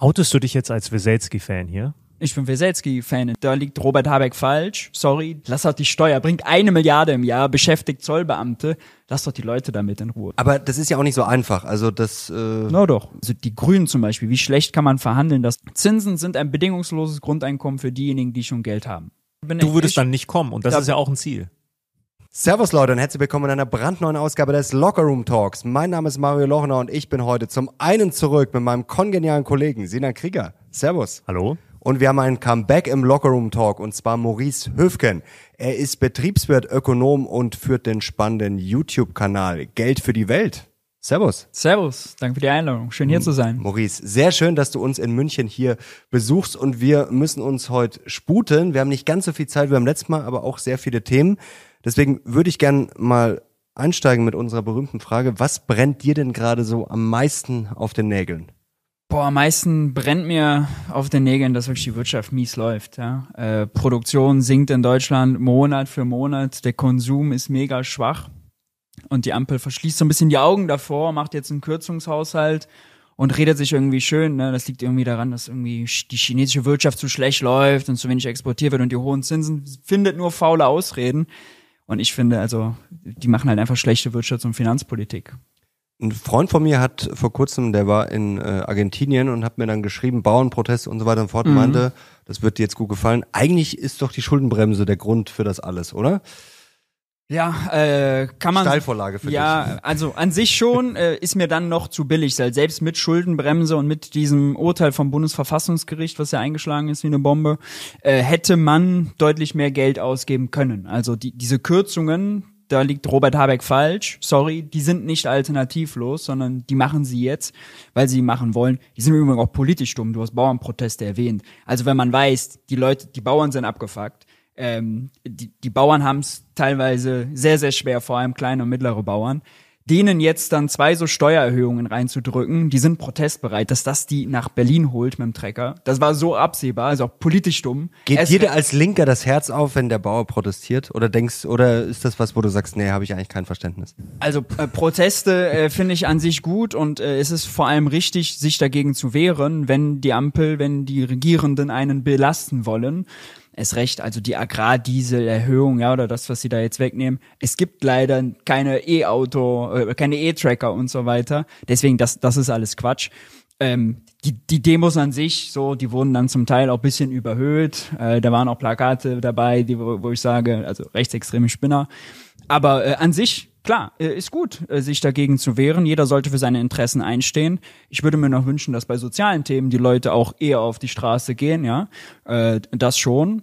Outest du dich jetzt als Weselski-Fan hier? Ich bin Weselski-Fan. Da liegt Robert Habeck falsch. Sorry. Lass doch die Steuer. Bringt eine Milliarde im Jahr, beschäftigt Zollbeamte. Lass doch die Leute damit in Ruhe. Aber das ist ja auch nicht so einfach. Also das. Äh Na doch. Also die Grünen zum Beispiel. Wie schlecht kann man verhandeln? Das Zinsen sind ein bedingungsloses Grundeinkommen für diejenigen, die schon Geld haben. Bin du würdest dann nicht kommen. Und das ist ja auch ein Ziel. Servus Leute und herzlich willkommen in einer brandneuen Ausgabe des Locker Room Talks. Mein Name ist Mario Lochner und ich bin heute zum einen zurück mit meinem kongenialen Kollegen Sinan Krieger. Servus. Hallo. Und wir haben ein Comeback im Locker Room Talk und zwar Maurice Höfken. Er ist Betriebswirt, Ökonom und führt den spannenden YouTube-Kanal Geld für die Welt. Servus. Servus, danke für die Einladung. Schön hier zu sein. Maurice, sehr schön, dass du uns in München hier besuchst und wir müssen uns heute sputen. Wir haben nicht ganz so viel Zeit wie beim letzten Mal, aber auch sehr viele Themen. Deswegen würde ich gern mal einsteigen mit unserer berühmten Frage. Was brennt dir denn gerade so am meisten auf den Nägeln? Boah, am meisten brennt mir auf den Nägeln, dass wirklich die Wirtschaft mies läuft. Ja? Äh, Produktion sinkt in Deutschland Monat für Monat. Der Konsum ist mega schwach. Und die Ampel verschließt so ein bisschen die Augen davor, macht jetzt einen Kürzungshaushalt und redet sich irgendwie schön. Ne? Das liegt irgendwie daran, dass irgendwie die chinesische Wirtschaft zu schlecht läuft und zu wenig exportiert wird und die hohen Zinsen findet nur faule Ausreden. Und ich finde, also, die machen halt einfach schlechte Wirtschafts- und Finanzpolitik. Ein Freund von mir hat vor kurzem, der war in äh, Argentinien und hat mir dann geschrieben, Bauernproteste und so weiter und fort und mhm. meinte, das wird dir jetzt gut gefallen. Eigentlich ist doch die Schuldenbremse der Grund für das alles, oder? Ja, äh, kann man. Steilvorlage für ja, dich. Ja, also an sich schon äh, ist mir dann noch zu billig, selbst mit Schuldenbremse und mit diesem Urteil vom Bundesverfassungsgericht, was ja eingeschlagen ist wie eine Bombe, äh, hätte man deutlich mehr Geld ausgeben können. Also die, diese Kürzungen, da liegt Robert Habeck falsch. Sorry, die sind nicht alternativlos, sondern die machen sie jetzt, weil sie machen wollen. Die sind übrigens auch politisch dumm. Du hast Bauernproteste erwähnt. Also wenn man weiß, die Leute, die Bauern sind abgefuckt, ähm, die, die Bauern haben es teilweise sehr, sehr schwer, vor allem kleine und mittlere Bauern denen jetzt dann zwei so Steuererhöhungen reinzudrücken, die sind protestbereit, dass das die nach Berlin holt mit dem Trecker. Das war so absehbar, also auch politisch dumm. Geht dir als Linker das Herz auf, wenn der Bauer protestiert? Oder denkst, oder ist das was, wo du sagst, nee, habe ich eigentlich kein Verständnis? Also äh, Proteste äh, finde ich an sich gut und äh, es ist vor allem richtig, sich dagegen zu wehren, wenn die Ampel, wenn die Regierenden einen belasten wollen es recht, also die Agrardieselerhöhung, ja, oder das, was sie da jetzt wegnehmen. Es gibt leider keine E-Auto, äh, keine E-Tracker und so weiter. Deswegen, das, das ist alles Quatsch. Ähm, die, die Demos an sich, so, die wurden dann zum Teil auch bisschen überhöht. Äh, da waren auch Plakate dabei, die, wo, wo ich sage, also rechtsextreme Spinner. Aber äh, an sich klar, äh, ist gut, äh, sich dagegen zu wehren. Jeder sollte für seine Interessen einstehen. Ich würde mir noch wünschen, dass bei sozialen Themen die Leute auch eher auf die Straße gehen, ja. Äh, das schon.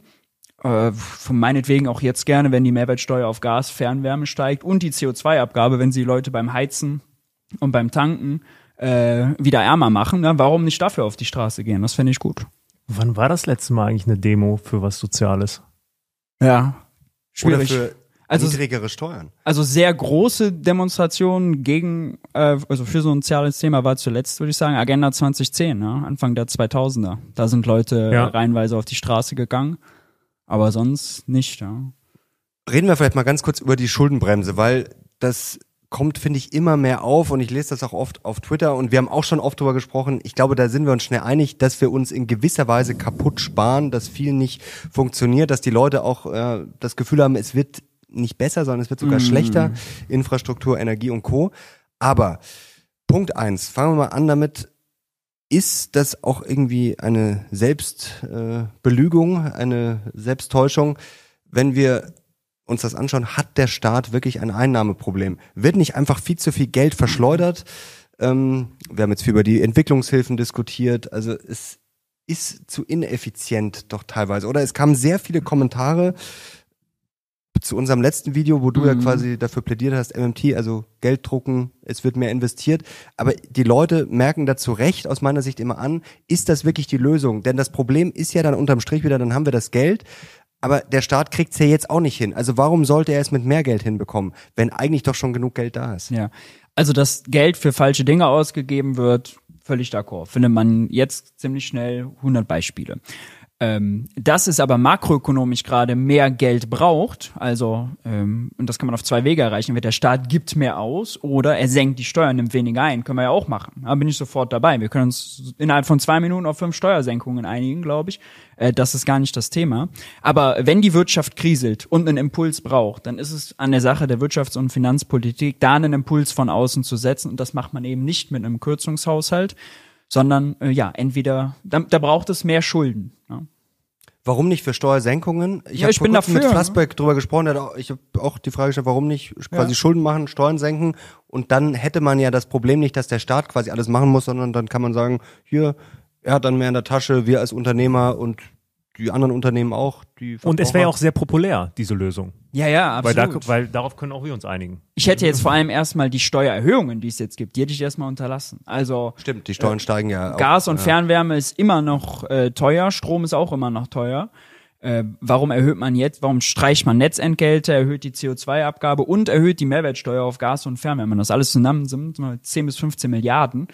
Von meinetwegen auch jetzt gerne, wenn die Mehrwertsteuer auf Gas, Fernwärme steigt und die CO2-Abgabe, wenn sie Leute beim Heizen und beim Tanken äh, wieder ärmer machen, ne? warum nicht dafür auf die Straße gehen? Das fände ich gut. Wann war das letzte Mal eigentlich eine Demo für was Soziales? Ja, schwierig. Oder für also, niedrigere Steuern. Also sehr große Demonstrationen gegen, äh, also für so ein soziales Thema war zuletzt, würde ich sagen, Agenda 2010, ne? Anfang der 2000er. Da sind Leute ja. reihenweise auf die Straße gegangen, aber sonst nicht. Ja. Reden wir vielleicht mal ganz kurz über die Schuldenbremse, weil das kommt, finde ich, immer mehr auf und ich lese das auch oft auf Twitter und wir haben auch schon oft darüber gesprochen. Ich glaube, da sind wir uns schnell einig, dass wir uns in gewisser Weise kaputt sparen, dass viel nicht funktioniert, dass die Leute auch äh, das Gefühl haben, es wird nicht besser, sondern es wird sogar mm. schlechter. Infrastruktur, Energie und Co. Aber Punkt eins, fangen wir mal an damit. Ist das auch irgendwie eine Selbstbelügung, äh, eine Selbsttäuschung, wenn wir uns das anschauen, hat der Staat wirklich ein Einnahmeproblem? Wird nicht einfach viel zu viel Geld verschleudert? Ähm, wir haben jetzt viel über die Entwicklungshilfen diskutiert. Also es ist zu ineffizient doch teilweise. Oder es kamen sehr viele Kommentare zu unserem letzten Video, wo du mhm. ja quasi dafür plädiert hast, MMT, also Geld drucken, es wird mehr investiert. Aber die Leute merken da zu Recht aus meiner Sicht immer an, ist das wirklich die Lösung? Denn das Problem ist ja dann unterm Strich wieder, dann haben wir das Geld, aber der Staat kriegt's ja jetzt auch nicht hin. Also warum sollte er es mit mehr Geld hinbekommen, wenn eigentlich doch schon genug Geld da ist? Ja, also dass Geld für falsche Dinge ausgegeben wird, völlig d'accord. Findet man jetzt ziemlich schnell 100 Beispiele. Ähm, dass es aber makroökonomisch gerade mehr Geld braucht, also ähm, und das kann man auf zwei Wege erreichen. Entweder der Staat gibt mehr aus oder er senkt die Steuern, nimmt weniger ein. Können wir ja auch machen. Da bin ich sofort dabei. Wir können uns innerhalb von zwei Minuten auf fünf Steuersenkungen einigen, glaube ich. Äh, das ist gar nicht das Thema. Aber wenn die Wirtschaft kriselt und einen Impuls braucht, dann ist es an der Sache der Wirtschafts- und Finanzpolitik, da einen Impuls von außen zu setzen. Und das macht man eben nicht mit einem Kürzungshaushalt, sondern äh, ja, entweder, da, da braucht es mehr Schulden. Ja. Warum nicht für Steuersenkungen? Ja, ich kurzem dafür, mit Flassbeck drüber gesprochen, auch, ich habe auch die Frage gestellt, warum nicht quasi Ja. Schulden machen, Steuern senken und dann hätte man ja das Problem nicht, dass der Staat quasi alles machen muss, sondern dann kann man sagen, hier, er hat dann mehr in der Tasche, wir als Unternehmer und die anderen Unternehmen auch. Die Und es wäre ja auch sehr populär, diese Lösung. Ja, ja, Weil, absolut. da, weil darauf können auch wir uns einigen. ich hätte jetzt vor allem erstmal die Steuererhöhungen, die es jetzt gibt, die hätte ich erstmal unterlassen. Also Stimmt, die Steuern steigen ja auch. Gas und ja. Fernwärme ist immer noch äh, teuer, Strom ist auch immer noch teuer. Äh, warum erhöht man jetzt, warum streicht man Netzentgelte, erhöht die CO2-Abgabe und erhöht die Mehrwertsteuer auf Gas und Fernwärme? Das alles zusammen sind mal 10 bis 15 Milliarden.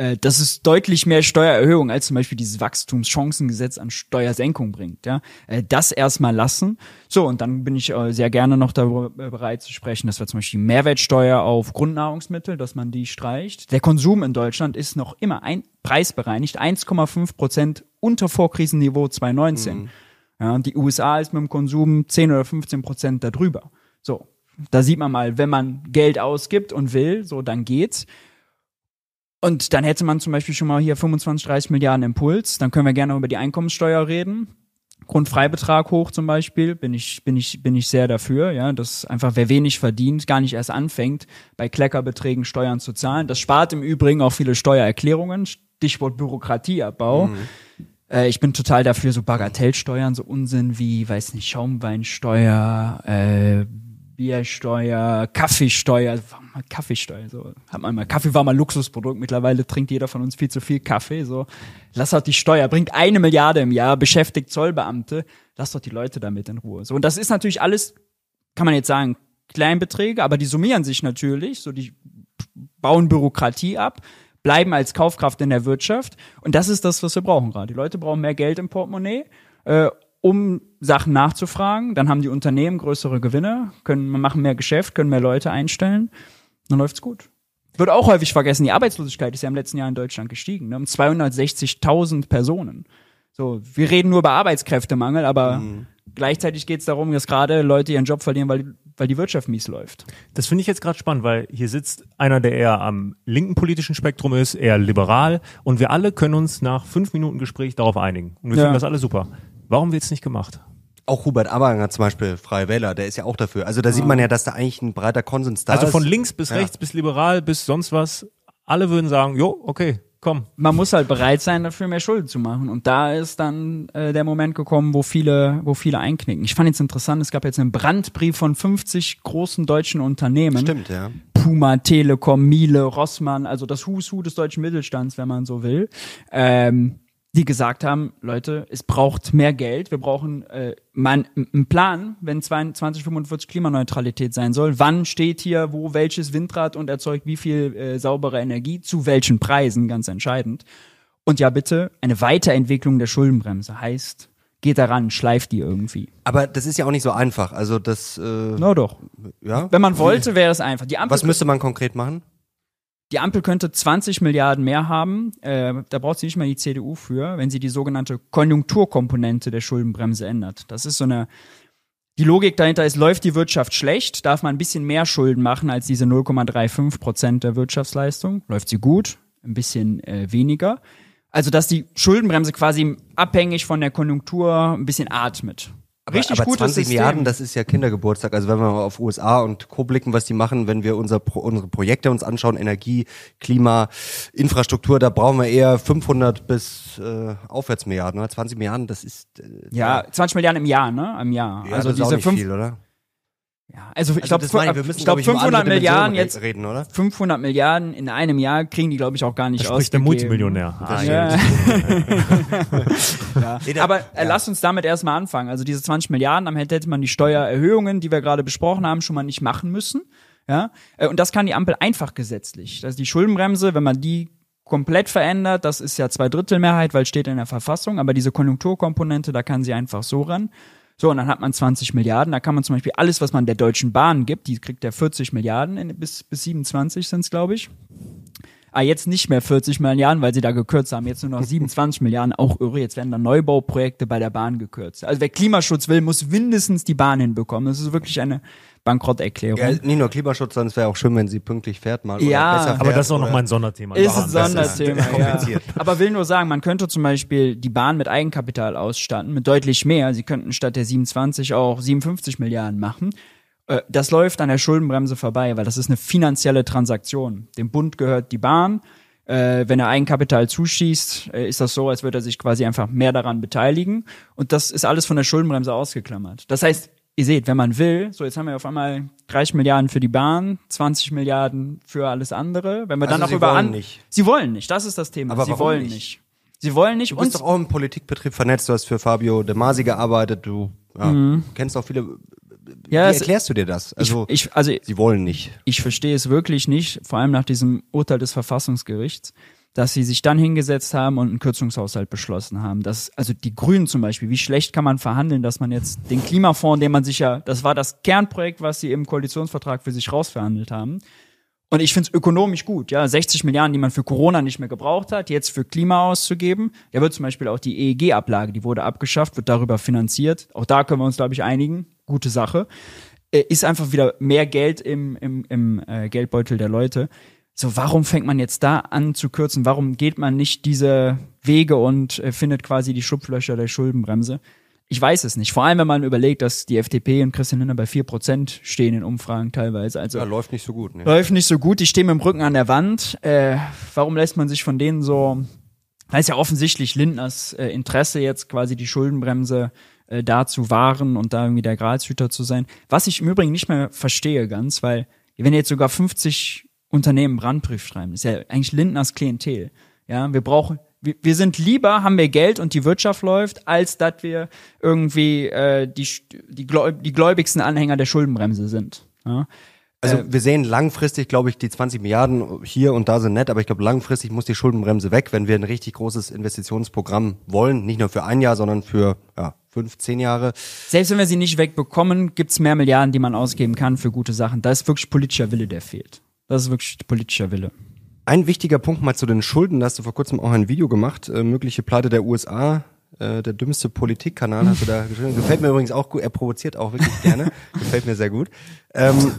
Äh, das ist deutlich mehr Steuererhöhung, als zum Beispiel dieses Wachstumschancengesetz an Steuersenkung bringt. Ja? Äh, das erstmal lassen. So, und dann bin ich äh, sehr gerne noch darüber bereit zu sprechen, dass wir zum Beispiel die Mehrwertsteuer auf Grundnahrungsmittel, dass man die streicht. Der Konsum in Deutschland ist noch immer ein preisbereinigt, 1,5 Prozent unter Vorkrisenniveau 2019. Ja, und die USA ist mit dem Konsum 10 oder 15 Prozent darüber. So, da sieht man mal, wenn man Geld ausgibt und will, so dann geht's. Und dann hätte man zum Beispiel schon mal hier 25, 30 Milliarden Impuls. Dann können wir gerne über die Einkommenssteuer reden. Grundfreibetrag hoch zum Beispiel, bin ich, bin ich, bin ich sehr dafür, ja, dass einfach wer wenig verdient, gar nicht erst anfängt, bei Kleckerbeträgen Steuern zu zahlen. Das spart im Übrigen auch viele Steuererklärungen, Stichwort Bürokratieabbau. Äh, ich bin total dafür, so Bagatellsteuern, so Unsinn wie, weiß nicht, Schaumweinsteuer, äh, Biersteuer, Kaffeesteuer, mal Kaffeesteuer, so hat man mal Kaffee war mal Luxusprodukt, mittlerweile trinkt jeder von uns viel zu viel Kaffee, so lass doch die Steuer, bringt eine Milliarde im Jahr, beschäftigt Zollbeamte, lass doch die Leute damit in Ruhe. So und das ist natürlich alles, kann man jetzt sagen, Kleinbeträge, aber die summieren sich natürlich, so die bauen Bürokratie ab, bleiben als Kaufkraft in der Wirtschaft und das ist das, was wir brauchen gerade. Die Leute brauchen mehr Geld im Portemonnaie. Äh, um Sachen nachzufragen. Dann haben die Unternehmen größere Gewinne, können machen mehr Geschäft, können mehr Leute einstellen. Dann läuft's gut. Wird auch häufig vergessen, die Arbeitslosigkeit ist ja im letzten Jahr in Deutschland gestiegen, ne, um 260.000 Personen. So, wir reden nur über Arbeitskräftemangel, aber gleichzeitig geht's darum, dass gerade Leute ihren Job verlieren, weil, weil die Wirtschaft mies läuft. Das finde ich jetzt gerade spannend, weil hier sitzt einer, der eher am linken politischen Spektrum ist, eher liberal und wir alle können uns nach fünf Minuten Gespräch darauf einigen. Und wir Ja. finden das alle super. Warum wird's nicht gemacht? Auch Hubert Aberger zum Beispiel, Freie Wähler, der ist ja auch dafür. Also da sieht man ja, dass da eigentlich ein breiter Konsens da Also ist. von links bis Ja. rechts bis liberal bis sonst was. Alle würden sagen, jo, okay, komm. man muss halt bereit sein, dafür mehr Schulden zu machen. Und da ist dann äh, der Moment gekommen, wo viele, wo viele einknicken. Ich fand jetzt interessant, es gab jetzt einen Brandbrief von 50 großen deutschen Unternehmen. Stimmt, ja. Puma, Telekom, Miele, Rossmann, also das Who's Who des deutschen Mittelstands, wenn man so will, ähm, die gesagt haben, Leute, es braucht mehr Geld, wir brauchen äh, man, einen Plan, wenn 2045 Klimaneutralität sein soll, wann steht hier wo welches Windrad und erzeugt wie viel äh, saubere Energie, zu welchen Preisen, ganz entscheidend. Und ja bitte, eine Weiterentwicklung der Schuldenbremse heißt, geht daran, schleift die irgendwie. Aber das ist ja auch nicht so einfach. Also das, äh, Na doch. ja. Wenn man wollte, wäre es einfach. Die Ampel Was müsste man konkret machen? Die Ampel könnte 20 Milliarden mehr haben. Äh, da braucht sie nicht mal die CDU für, wenn sie die sogenannte Konjunkturkomponente der Schuldenbremse ändert. Das ist so eine. Die Logik dahinter ist, läuft die Wirtschaft schlecht, darf man ein bisschen mehr Schulden machen als diese 0,35 Prozent der Wirtschaftsleistung. Läuft sie gut, ein bisschen äh, weniger. Also, dass die Schuldenbremse quasi abhängig von der Konjunktur ein bisschen atmet. Richtig aber gutes 20 System. Milliarden, das ist ja Kindergeburtstag. Also wenn wir mal auf USA und Co. blicken, was die machen, wenn wir unser, unsere Projekte uns anschauen, Energie, Klima, Infrastruktur, da brauchen wir eher 500 bis äh, aufwärts Milliarden. Oder? 20 Milliarden, das ist äh, ja, 20 Milliarden im Jahr, ne? Im Jahr. ja, also das ist auch diese nicht fünf, viel, oder? Ja, also ich Also glaube, das wir müssen, ich glaube glaub ich, über 500 andere Milliarden jetzt re- reden, oder? 500 Milliarden in einem Jahr kriegen die, glaube ich, auch gar nicht Da spricht der. Multimillionär. Ah, Ja. Ja. Aber äh, ja. lass uns damit erstmal anfangen. Also diese 20 Milliarden, am Ende hätte man die Steuererhöhungen, die wir gerade besprochen haben, schon mal nicht machen müssen. Ja, Äh, und das kann die Ampel einfach gesetzlich. Also die Schuldenbremse, wenn man die komplett verändert. Das ist ja Zweidrittelmehrheit, weil steht in der Verfassung. Aber diese Konjunkturkomponente, da kann sie einfach so ran. So, und dann hat man 20 Milliarden. Da kann man zum Beispiel alles, was man der Deutschen Bahn gibt, die kriegt ja 40 Milliarden in, bis, bis 27 sind es, glaube ich. Ah, jetzt nicht mehr 40 Milliarden, weil sie da gekürzt haben. Jetzt nur noch 27 Milliarden. Auch irre. Jetzt werden dann Neubauprojekte bei der Bahn gekürzt. Also wer Klimaschutz will, muss mindestens die Bahn hinbekommen. Das ist wirklich eine Bankrotterklärung. Ja, nicht nur Klimaschutz, sondern es wäre auch schön, wenn sie pünktlich fährt mal. Ja, oder besser fährt, Aber das ist auch oder- noch mal ein Sonderthema. Ist ein Sonderthema, ist ja. Aber will nur sagen, man könnte zum Beispiel die Bahn mit Eigenkapital ausstatten, mit deutlich mehr. Sie könnten statt der 27 auch 57 Milliarden machen. Äh, Das läuft an der Schuldenbremse vorbei, weil das ist eine finanzielle Transaktion. Dem Bund gehört die Bahn. Äh, Wenn er Eigenkapital zuschießt, äh, ist das so, als würde er sich quasi einfach mehr daran beteiligen. Und das ist alles von der Schuldenbremse ausgeklammert. Das heißt, ihr seht, wenn man will, so jetzt haben wir auf einmal 30 Milliarden für die Bahn, 20 Milliarden für alles andere. Wenn wir dann Also auch sie über wollen an nicht. Sie wollen nicht, das ist das Thema. Aber Sie wollen nicht? nicht. Sie wollen nicht Du und bist doch auch im Politikbetrieb vernetzt, du hast für Fabio De Masi gearbeitet, du ja, kennst auch viele. Ja, Wie erklärst du dir das? Also, ich, ich, also sie wollen nicht. ich verstehe es wirklich nicht, vor allem nach diesem Urteil des Verfassungsgerichts, dass sie sich dann hingesetzt haben und einen Kürzungshaushalt beschlossen haben. Das, also die Grünen zum Beispiel, wie schlecht kann man verhandeln, dass man jetzt den Klimafonds, den man sich ja, das war das Kernprojekt, was sie im Koalitionsvertrag für sich rausverhandelt haben. Und ich finde es ökonomisch gut, ja, 60 Milliarden, die man für Corona nicht mehr gebraucht hat, jetzt für Klima auszugeben. Da wird zum Beispiel auch die EEG-Ablage, die wurde abgeschafft, wird darüber finanziert. Auch da können wir uns, glaube ich, einigen. Gute Sache. Äh, Ist einfach wieder mehr Geld im, im, im äh, Geldbeutel der Leute. So, warum fängt man jetzt da an zu kürzen? Warum geht man nicht diese Wege und äh, findet quasi die Schlupflöcher der Schuldenbremse? Ich weiß es nicht. Vor allem, wenn man überlegt, dass die FDP und Christian Lindner bei 4% stehen in Umfragen teilweise. Also Ja, läuft nicht so gut. Ne? läuft nicht so gut, die stehen mit dem Rücken an der Wand. Äh, warum lässt man sich von denen so, das ist ja offensichtlich Lindners äh, Interesse jetzt quasi die Schuldenbremse äh, da zu wahren und da irgendwie der Gralshüter zu sein. Was ich im Übrigen nicht mehr verstehe ganz, weil wenn jetzt sogar 50 Unternehmen Brandbrief schreiben, ist ja eigentlich Lindners Klientel. Ja, wir brauchen, wir, sind lieber, haben wir Geld und die Wirtschaft läuft, als dass wir irgendwie äh, die, die, die gläubigsten Anhänger der Schuldenbremse sind. Ja? Also Äh, wir sehen langfristig, glaube ich, die 20 Milliarden hier und da sind nett, aber ich glaube, langfristig muss die Schuldenbremse weg, wenn wir ein richtig großes Investitionsprogramm wollen. Nicht nur für ein Jahr, sondern für ja, fünf, zehn Jahre. Selbst wenn wir sie nicht wegbekommen, gibt's mehr Milliarden, die man ausgeben kann für gute Sachen. Da ist wirklich politischer Wille, der fehlt. Das ist wirklich politischer Wille. Ein wichtiger Punkt mal zu den Schulden, da hast du vor kurzem auch ein Video gemacht, äh, mögliche Pleite der USA, äh, der dümmste Politikkanal hast du da geschrieben. Gefällt mir übrigens auch gut, er provoziert auch wirklich gerne, gefällt mir sehr gut. Ähm,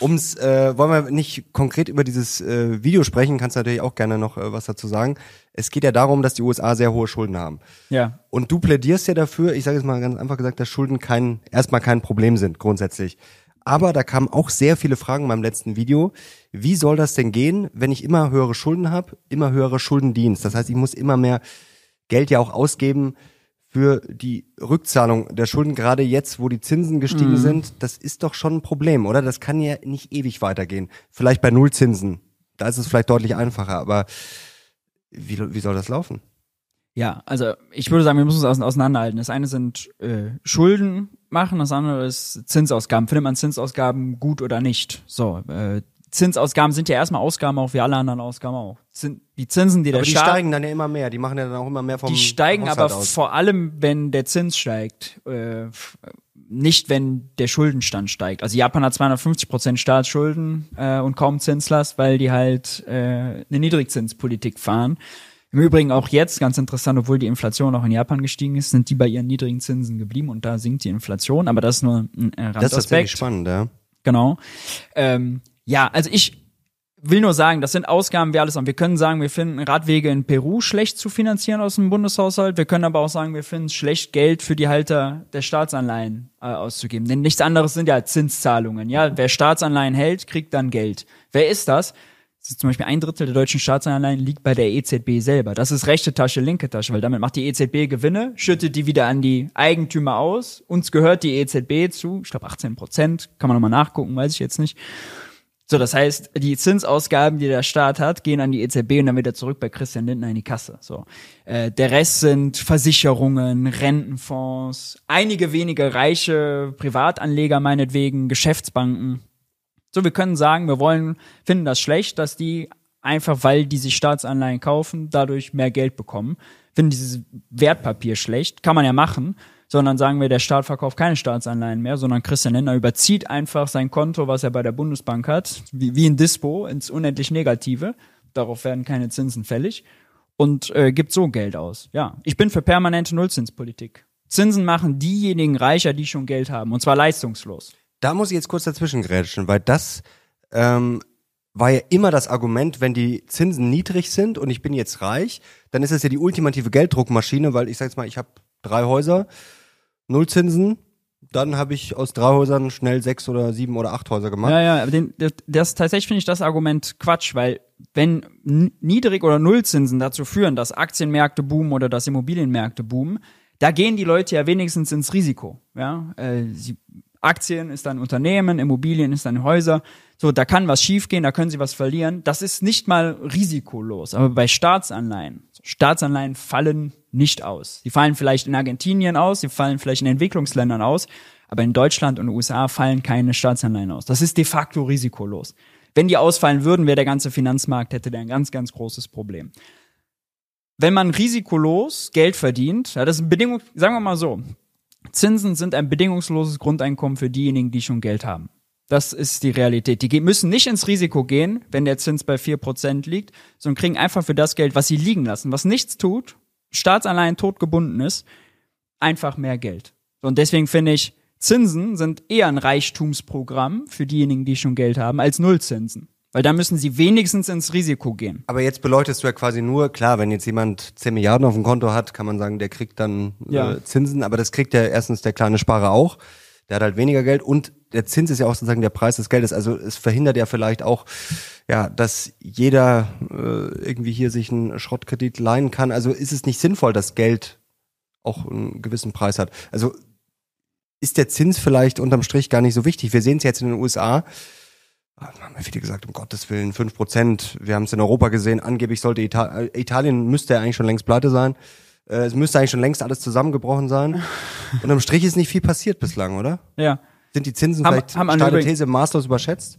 ums, äh, wollen wir nicht konkret über dieses äh, Video sprechen, kannst du natürlich auch gerne noch äh, was dazu sagen. Es geht ja darum, dass die USA sehr hohe Schulden haben. Ja. Und du plädierst ja dafür, ich sage jetzt mal ganz einfach gesagt, dass Schulden kein, erstmal kein Problem sind, grundsätzlich. Aber da kamen auch sehr viele Fragen beim letzten Video. Wie soll das denn gehen, wenn ich immer höhere Schulden habe, immer höhere Schuldendienst? Das heißt, ich muss immer mehr Geld ja auch ausgeben für die Rückzahlung der Schulden, gerade jetzt, wo die Zinsen gestiegen sind. Das ist doch schon ein Problem, oder? Das kann ja nicht ewig weitergehen. Vielleicht bei Nullzinsen. Da ist es vielleicht deutlich einfacher, aber wie, wie soll das laufen? Ja, also ich würde sagen, wir müssen es ause- auseinanderhalten. Das eine sind äh, Schulden machen, das andere ist Zinsausgaben. Findet man Zinsausgaben gut oder nicht? So, äh, Zinsausgaben sind ja erstmal Ausgaben auch wie alle anderen Ausgaben auch. Zin die Zinsen, die der Aber die Staat steigen dann ja immer mehr. Die machen ja dann auch immer mehr vom Die steigen Haushalt aber aus. vor allem, wenn der Zins steigt, äh, nicht wenn der Schuldenstand steigt. Also Japan hat 250 Prozent Staatsschulden äh, und kaum Zinslast, weil die halt äh, eine Niedrigzinspolitik fahren. Im Übrigen auch jetzt, ganz interessant, obwohl die Inflation auch in Japan gestiegen ist, sind die bei ihren niedrigen Zinsen geblieben und da sinkt die Inflation, aber das ist nur ein äh, Das ist tatsächlich Randaspekt. spannend, ja. Genau. Ähm, ja, also ich will nur sagen, das sind Ausgaben, wir alles haben. Wir können sagen, wir finden Radwege in Peru schlecht zu finanzieren aus dem Bundeshaushalt. Wir können aber auch sagen, wir finden es schlecht, Geld für die Halter der Staatsanleihen äh, auszugeben. Denn nichts anderes sind ja Zinszahlungen. Ja, wer Staatsanleihen hält, kriegt dann Geld. Wer ist das? Das ist zum Beispiel ein Drittel der deutschen Staatsanleihen liegt bei der EZB selber. Das ist rechte Tasche, linke Tasche, weil damit macht die EZB Gewinne, schüttet die wieder an die Eigentümer aus. Uns gehört die EZB zu, ich glaube 18 Prozent, kann man nochmal nachgucken, weiß ich jetzt nicht. So, das heißt, die Zinsausgaben, die der Staat hat, gehen an die EZB und dann wieder zurück bei Christian Lindner in die Kasse. So, äh, der Rest sind Versicherungen, Rentenfonds, einige wenige reiche Privatanleger meinetwegen, Geschäftsbanken. So, wir können sagen, wir wollen, finden das schlecht, dass die einfach weil die sich Staatsanleihen kaufen, dadurch mehr Geld bekommen. Finden dieses Wertpapier schlecht, kann man ja machen, sondern sagen wir, der Staat verkauft keine Staatsanleihen mehr, sondern Christian Lindner überzieht einfach sein Konto, was er bei der Bundesbank hat, wie, wie ein Dispo, ins unendlich Negative. Darauf werden keine Zinsen fällig und äh, gibt so Geld aus. Ja, ich bin für permanente Nullzinspolitik. Zinsen machen diejenigen reicher, die schon Geld haben, und zwar leistungslos. Da muss ich jetzt kurz dazwischen grätschen, weil das ähm, war ja immer das Argument, wenn die Zinsen niedrig sind und ich bin jetzt reich, dann ist es ja die ultimative Gelddruckmaschine, weil ich sag jetzt mal, ich habe drei Häuser, null Zinsen, dann habe ich aus drei Häusern schnell sechs oder sieben oder acht Häuser gemacht. Ja, ja, aber den, das, tatsächlich finde ich das Argument Quatsch, weil wenn Niedrig- oder Nullzinsen dazu führen, dass Aktienmärkte boomen oder dass Immobilienmärkte boomen, da gehen die Leute ja wenigstens ins Risiko. Ja, äh, sie, Aktien ist dann Unternehmen, Immobilien ist dann Häuser. So, da kann was schiefgehen, da können sie was verlieren. Das ist nicht mal risikolos. Aber bei Staatsanleihen, Staatsanleihen fallen nicht aus. Die fallen vielleicht in Argentinien aus, sie fallen vielleicht in Entwicklungsländern aus, aber in Deutschland und USA fallen keine Staatsanleihen aus. Das ist de facto risikolos. Wenn die ausfallen würden, wäre der ganze Finanzmarkt hätte der ein ganz, ganz großes Problem. Wenn man risikolos Geld verdient, ja, das ist eine Bedingung, sagen wir mal so, Zinsen sind ein bedingungsloses Grundeinkommen für diejenigen, die schon Geld haben. Das ist die Realität. Die müssen nicht ins Risiko gehen, wenn der Zins bei 4% liegt, sondern kriegen einfach für das Geld, was sie liegen lassen, was nichts tut, Staatsanleihen totgebunden ist, einfach mehr Geld. Und deswegen finde ich, Zinsen sind eher ein Reichtumsprogramm für diejenigen, die schon Geld haben, als Nullzinsen. Weil da müssen sie wenigstens ins Risiko gehen. Aber jetzt beleuchtest du ja quasi nur, klar, wenn jetzt jemand 10 Milliarden auf dem Konto hat, kann man sagen, der kriegt dann Ja. äh, Zinsen, aber das kriegt ja erstens der kleine Sparer auch. Der hat halt weniger Geld und der Zins ist ja auch sozusagen der Preis des Geldes. Also es verhindert ja vielleicht auch, ja, dass jeder äh, irgendwie hier sich einen Schrottkredit leihen kann. Also ist es nicht sinnvoll, dass Geld auch einen gewissen Preis hat. Also ist der Zins vielleicht unterm Strich gar nicht so wichtig. Wir sehen es jetzt in den USA. Ah, haben wir viele gesagt, um Gottes Willen, fünf Prozent. Wir haben es in Europa gesehen. Angeblich sollte Ita äh, Italien müsste ja eigentlich schon längst pleite sein. Äh, es müsste eigentlich schon längst alles zusammengebrochen sein. Unterm Strich ist nicht viel passiert bislang, oder? Ja. Sind die Zinsen Haben- vielleicht, haben steile These, maßlos überschätzt?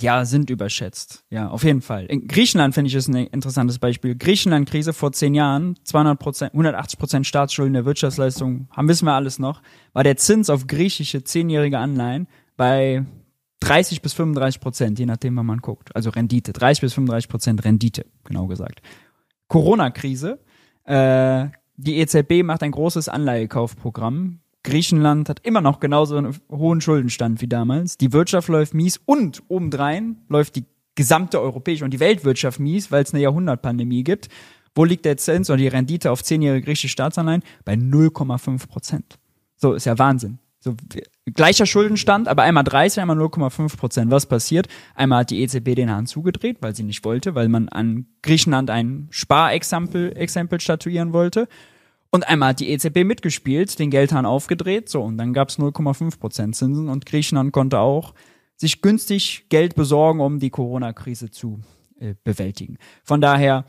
Ja, sind überschätzt. Ja, auf jeden Fall. In Griechenland finde ich ist ein interessantes Beispiel. Griechenland-Krise vor zehn Jahren, 200 Prozent, 180 Prozent Staatsschulden der Wirtschaftsleistung, haben wissen wir alles noch, war der Zins auf griechische zehnjährige Anleihen bei 30 bis 35 Prozent, je nachdem, wann man guckt. Also Rendite, 30 bis 35 Prozent Rendite, genau gesagt. Corona-Krise, äh, die EZB macht ein großes Anleihekaufprogramm. Griechenland hat immer noch genauso einen hohen Schuldenstand wie damals. Die Wirtschaft läuft mies und obendrein läuft die gesamte europäische und die Weltwirtschaft mies, weil es eine Jahrhundertpandemie gibt. Wo liegt der Zins oder die Rendite auf zehnjährige griechische Staatsanleihen? Bei 0,5 Prozent. So, ist ja Wahnsinn. So, gleicher Schuldenstand, aber einmal 30, einmal 0,5 Prozent. Was passiert? Einmal hat die EZB den Hahn zugedreht, weil sie nicht wollte, weil man an Griechenland ein Sparexempel Exempel statuieren wollte. Und einmal hat die EZB mitgespielt, den Geldhahn aufgedreht, so, und dann gab's 0,5 Prozent Zinsen und Griechenland konnte auch sich günstig Geld besorgen, um die Corona-Krise zu äh, bewältigen. Von daher,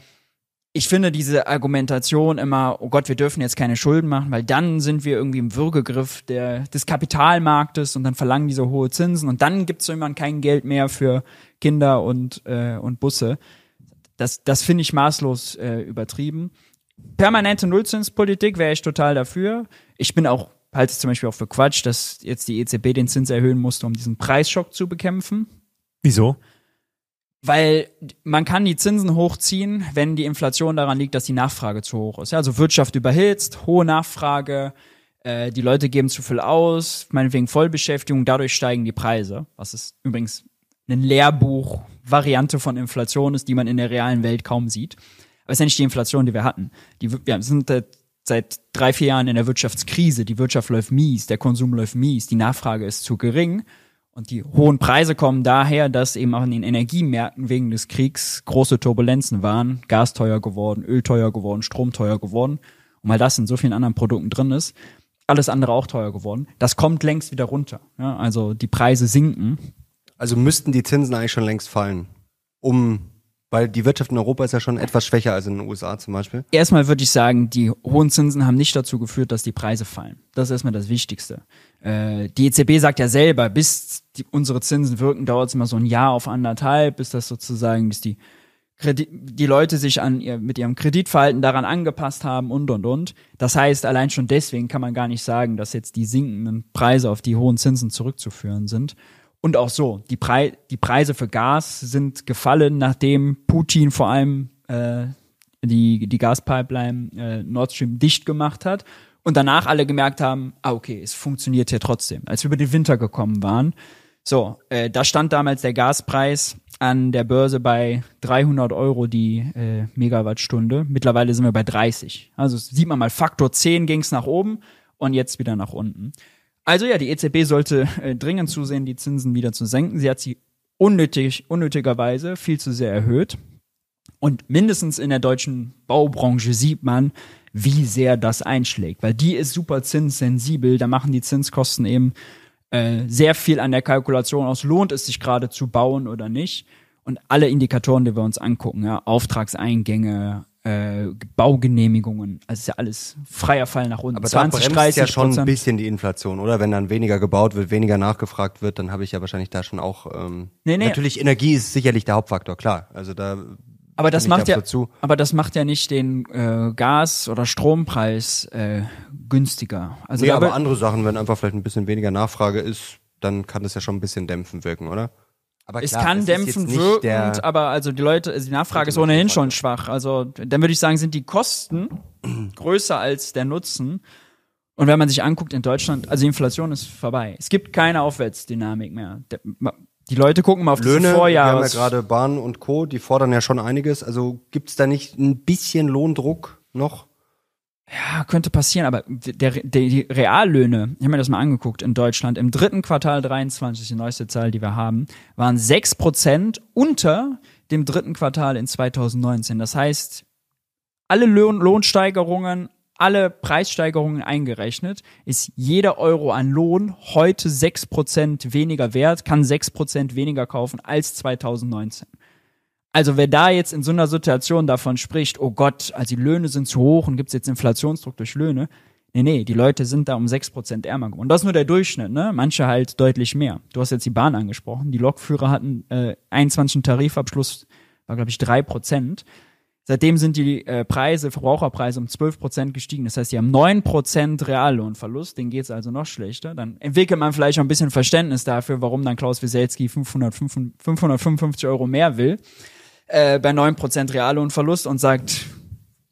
ich finde diese Argumentation immer, oh Gott, wir dürfen jetzt keine Schulden machen, weil dann sind wir irgendwie im Würgegriff der, des Kapitalmarktes und dann verlangen diese hohe Zinsen und dann gibt's irgendwann kein Geld mehr für Kinder und, äh, und Busse. Das, das finde ich maßlos äh, übertrieben. Permanente Nullzinspolitik wäre ich total dafür. Ich bin auch, halte es zum Beispiel auch für Quatsch, dass jetzt die EZB den Zins erhöhen musste, um diesen Preisschock zu bekämpfen. Wieso? Weil man kann die Zinsen hochziehen, wenn die Inflation daran liegt, dass die Nachfrage zu hoch ist. Ja, also Wirtschaft überhitzt, hohe Nachfrage, äh, die Leute geben zu viel aus, meinetwegen Vollbeschäftigung, dadurch steigen die Preise. Was ist übrigens ein Lehrbuch-Variante von Inflation ist, die man in der realen Welt kaum sieht. Aber es ist ja nicht die Inflation, die wir hatten. Die, wir sind seit, drei, vier Jahren in der Wirtschaftskrise. Die Wirtschaft läuft mies, der Konsum läuft mies, die Nachfrage ist zu gering. Und die hohen Preise kommen daher, dass eben auch in den Energiemärkten wegen des Kriegs große Turbulenzen waren. Gas teuer geworden, Öl teuer geworden, Strom teuer geworden. Und weil das in so vielen anderen Produkten drin ist, alles andere auch teuer geworden. Das kommt längst wieder runter. Ja, also die Preise sinken. Also müssten die Zinsen eigentlich schon längst fallen, um, weil die Wirtschaft in Europa ist ja schon etwas schwächer als in den USA zum Beispiel. Erstmal würde ich sagen, die hohen Zinsen haben nicht dazu geführt, dass die Preise fallen. Das ist erstmal das Wichtigste. äh, die EZB sagt ja selber, bis die, unsere Zinsen wirken, dauert es immer so ein Jahr auf anderthalb, bis das sozusagen, bis die Kredit, die Leute sich an ihr, mit ihrem Kreditverhalten daran angepasst haben und und und. Das heißt, allein schon deswegen kann man gar nicht sagen, dass jetzt die sinkenden Preise auf die hohen Zinsen zurückzuführen sind. Und auch so, die, Pre die Preise für Gas sind gefallen, nachdem Putin vor allem äh, die, die Gaspipeline äh, Nord Stream dicht gemacht hat. Und danach alle gemerkt haben, ah, okay, es funktioniert hier trotzdem. Als wir über den Winter gekommen waren, so, äh, da stand damals der Gaspreis an der Börse bei 300 Euro die äh, Megawattstunde. Mittlerweile sind wir bei 30. Also sieht man mal, Faktor 10 ging es nach oben und jetzt wieder nach unten. Also ja, die EZB sollte äh, dringend zusehen, die Zinsen wieder zu senken. Sie hat sie unnötig, unnötigerweise viel zu sehr erhöht. Und mindestens in der deutschen Baubranche sieht man, wie sehr das einschlägt, weil die ist super zinssensibel. Da machen die Zinskosten eben äh, sehr viel an der Kalkulation aus, lohnt es sich gerade zu bauen oder nicht. Und alle Indikatoren, die wir uns angucken, ja, Auftragseingänge, äh, Baugenehmigungen, also ist ja alles freier Fall nach unten. Aber 20, da bremst 30 ja schon ein bisschen die Inflation, oder? Wenn dann weniger gebaut wird, weniger nachgefragt wird, dann habe ich ja wahrscheinlich da schon auch. Ähm, Nee, nee. Natürlich Energie ist sicherlich der Hauptfaktor, klar. Also da. Aber das macht ja, zu. aber das macht ja nicht den äh, Gas- oder Strompreis äh, günstiger. Also Nee, aber andere Sachen, wenn einfach vielleicht ein bisschen weniger Nachfrage ist, dann kann das ja schon ein bisschen dämpfend wirken, oder? Aber es klar, kann ist jetzt dämpfend nicht wirken, der- aber also die Leute, also die Nachfrage ist ohnehin schon schwach. Also dann würde ich sagen, sind die Kosten größer als der Nutzen. Und wenn man sich anguckt in Deutschland, also die Inflation ist vorbei. Es gibt keine Aufwärtsdynamik mehr. Die Leute gucken mal auf Löhne, diese wir haben ja Vorjahres. gerade Bahn und Co., die fordern ja schon einiges. Also gibt's da nicht ein bisschen Lohndruck noch? Ja, könnte passieren, aber der, der, die Reallöhne, ich habe mir das mal angeguckt in Deutschland, im dritten Quartal 23, die neueste Zahl, die wir haben, waren 6% unter dem dritten Quartal in 2019. Das heißt, alle Lohn Lohnsteigerungen, alle Preissteigerungen eingerechnet, ist jeder Euro an Lohn heute 6% weniger wert, kann 6% weniger kaufen als 2019. Also wer da jetzt in so einer Situation davon spricht, oh Gott, also die Löhne sind zu hoch und gibt's jetzt Inflationsdruck durch Löhne. Nee, nee, die Leute sind da um 6% ärmer geworden. Und das ist nur der Durchschnitt, ne? Manche halt deutlich mehr. Du hast jetzt die Bahn angesprochen. Die Lokführer hatten äh, 21. Tarifabschluss, war glaube ich 3%. Seitdem sind die äh, Preise, Verbraucherpreise um 12% gestiegen. Das heißt, die haben 9% Reallohnverlust. Denen geht's also noch schlechter. Dann entwickelt man vielleicht auch ein bisschen Verständnis dafür, warum dann Klaus Wieselski 500, 555 Euro mehr will äh, bei 9% Reallohnverlust und sagt,